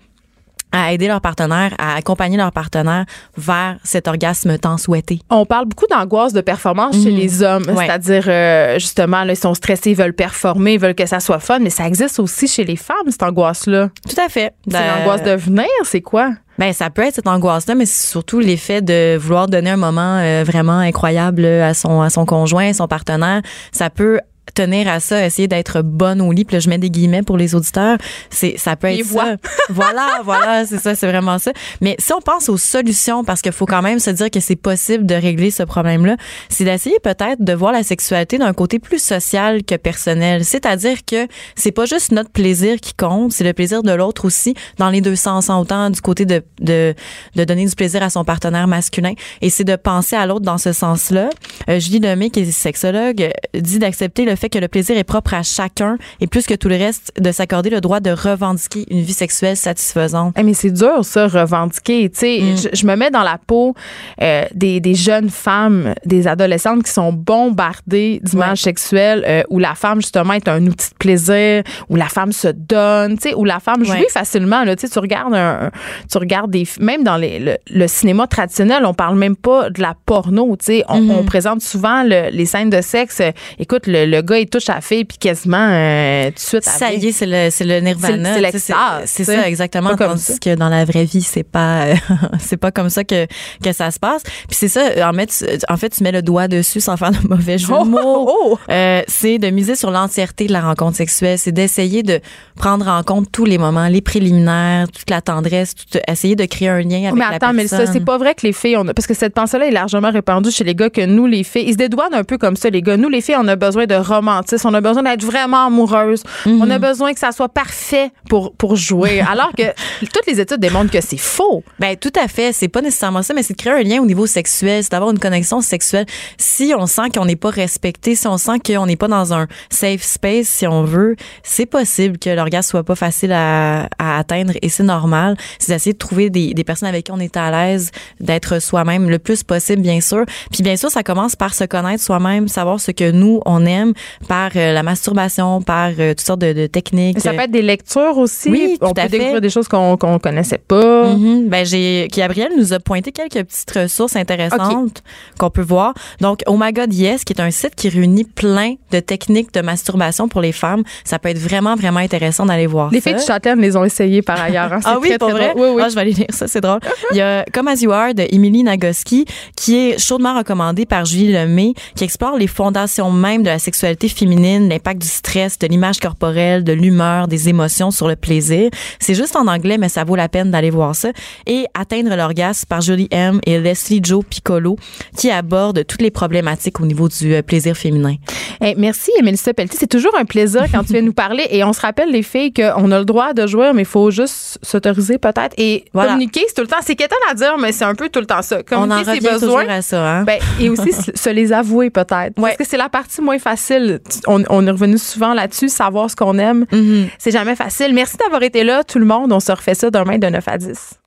à aider leur partenaire, à accompagner leur partenaire vers cet orgasme tant souhaité. On parle beaucoup d'angoisse de performance chez Mhm. les hommes. Ouais. C'est-à-dire, euh, justement, là, ils sont stressés, ils veulent performer, ils veulent que ça soit fun. Mais ça existe aussi chez les femmes, cette angoisse-là. Tout à fait. C'est Euh, l'angoisse de venir, c'est quoi? Ben ça peut être cette angoisse-là, mais c'est surtout l'effet de vouloir donner un moment euh, vraiment incroyable à son à son conjoint, son partenaire. Ça peut tenir à ça, essayer d'être bonne au lit. Puis là, je mets des guillemets pour les auditeurs. C'est, ça peut être voix. ça. voilà, voilà, c'est ça, c'est vraiment ça. Mais si on pense aux solutions, parce qu'il faut quand même se dire que c'est possible de régler ce problème-là, c'est d'essayer peut-être de voir la sexualité d'un côté plus social que personnel. C'est-à-dire que c'est pas juste notre plaisir qui compte, c'est le plaisir de l'autre aussi, dans les deux sens, en autant du côté de, de, de donner du plaisir à son partenaire masculin. Et c'est de penser à l'autre dans ce sens-là. Euh, Julie Lemay, qui est sexologue, dit d'accepter le fait que le plaisir est propre à chacun et plus que tout le reste, de s'accorder le droit de revendiquer une vie sexuelle satisfaisante. Eh, mais c'est dur, ça, revendiquer. Tu sais, Mm. je, je me mets dans la peau euh, des, des jeunes femmes, des adolescentes qui sont bombardées d'images sexuelles euh, où la femme, justement, est un outil de plaisir, où la femme se donne, tu sais, où la femme jouit Ouais. facilement. Là, tu sais, tu regardes un, tu regardes des, même dans les, le, le cinéma traditionnel, on parle même pas de la porno. Tu sais, on, Mm-hmm. on présente souvent le- les scènes de sexe. écoute, le, le gars il touche à la fille puis quasiment euh, tout de suite. Ça y est, c'est le, c'est le nirvana. C'est- c'est l'extase, ça, exactement. Tandis ça. que dans la vraie vie, c'est pas, euh, c'est pas comme ça que, que ça se passe. Puis c'est ça, en fait, tu, en fait, tu mets le doigt dessus sans faire de mauvais jeu de Oh, mots. oh, oh. Euh, c'est de miser sur l'entièreté de la rencontre sexuelle. C'est d'essayer de prendre en compte tous les moments, les préliminaires, toute la tendresse, tout, essayer de créer un lien avec mais la attends, mais ça, personne. c'est pas vrai que les filles, on a, parce que cette pensée-là est largement répandue chez les gars que nous, les filles, ils se dédouanent un peu comme ça, les gars. Nous, les filles, on a besoin de romantisme, on a besoin d'être vraiment amoureuses, Mhm. on a besoin que ça soit parfait pour, pour jouer. Alors que toutes les études démontrent que c'est faux. Ben tout à fait, c'est pas nécessairement ça, mais c'est de créer un lien au niveau sexuel, c'est d'avoir une connexion sexuelle. Si on sent qu'on n'est pas respecté, si on sent qu'on n'est pas dans un safe space, si on veut, c'est possible que l'orgasme soit pas facile à, à atteindre et c'est normal. C'est d'essayer de trouver des, des personnes avec qui on est à l'aise, d'être soi-même le plus possible, bien sûr. Puis bien sûr, ça commence par se connaître soi-même, savoir ce que nous on aime, par euh, la masturbation, par euh, toutes sortes de, de techniques. Mais ça peut être des lectures aussi. Oui, on tout peut à fait. découvrir des choses qu'on qu'on connaissait pas. Mhm. Ben j'ai Gabriel nous a pointé quelques petites ressources intéressantes qu'on peut voir. Donc Oh My God Yes qui est un site qui réunit plein de techniques de masturbation pour les femmes. Ça peut être vraiment vraiment intéressant d'aller voir Les ça. filles de Châtelaine les ont essayées par ailleurs. hein. Ah oui, très, pour très vrai? drôle. Oui, oui. Ah, je vais aller lire ça, c'est drôle. Il y a Comme As You Are de Emily Nagoski, qui est chaudement recommandé par Julie Lemay, qui explore les fondations même de la sexualité féminine, l'impact du stress, de l'image corporelle, de l'humeur, des émotions sur le plaisir. C'est juste en anglais, mais ça vaut la peine d'aller voir ça. Et Atteindre l'orgasme par Julie M. et Leslie Joe Piccolo, qui aborde toutes les problématiques au niveau du euh, plaisir féminin. Hey, merci, Mélissa Pelletier. C'est toujours un plaisir quand tu viens nous parler. Et on se rappelle, les filles, qu'on a le droit de jouer, mais il faut juste s'autoriser peut-être. Et Voilà. communiquer, c'est tout le temps. C'est quétaine à dire, mais c'est un peu tout le temps ça. On en Communiquer ses revient besoins. toujours à ça, hein? Ben, et aussi se se les avouer peut-être. Ouais. Parce que c'est la partie moins facile. On, on est revenu souvent là-dessus, savoir ce qu'on aime. Mhm. C'est jamais facile. Merci d'avoir été là, tout le monde. On se refait ça demain de 9 à 10.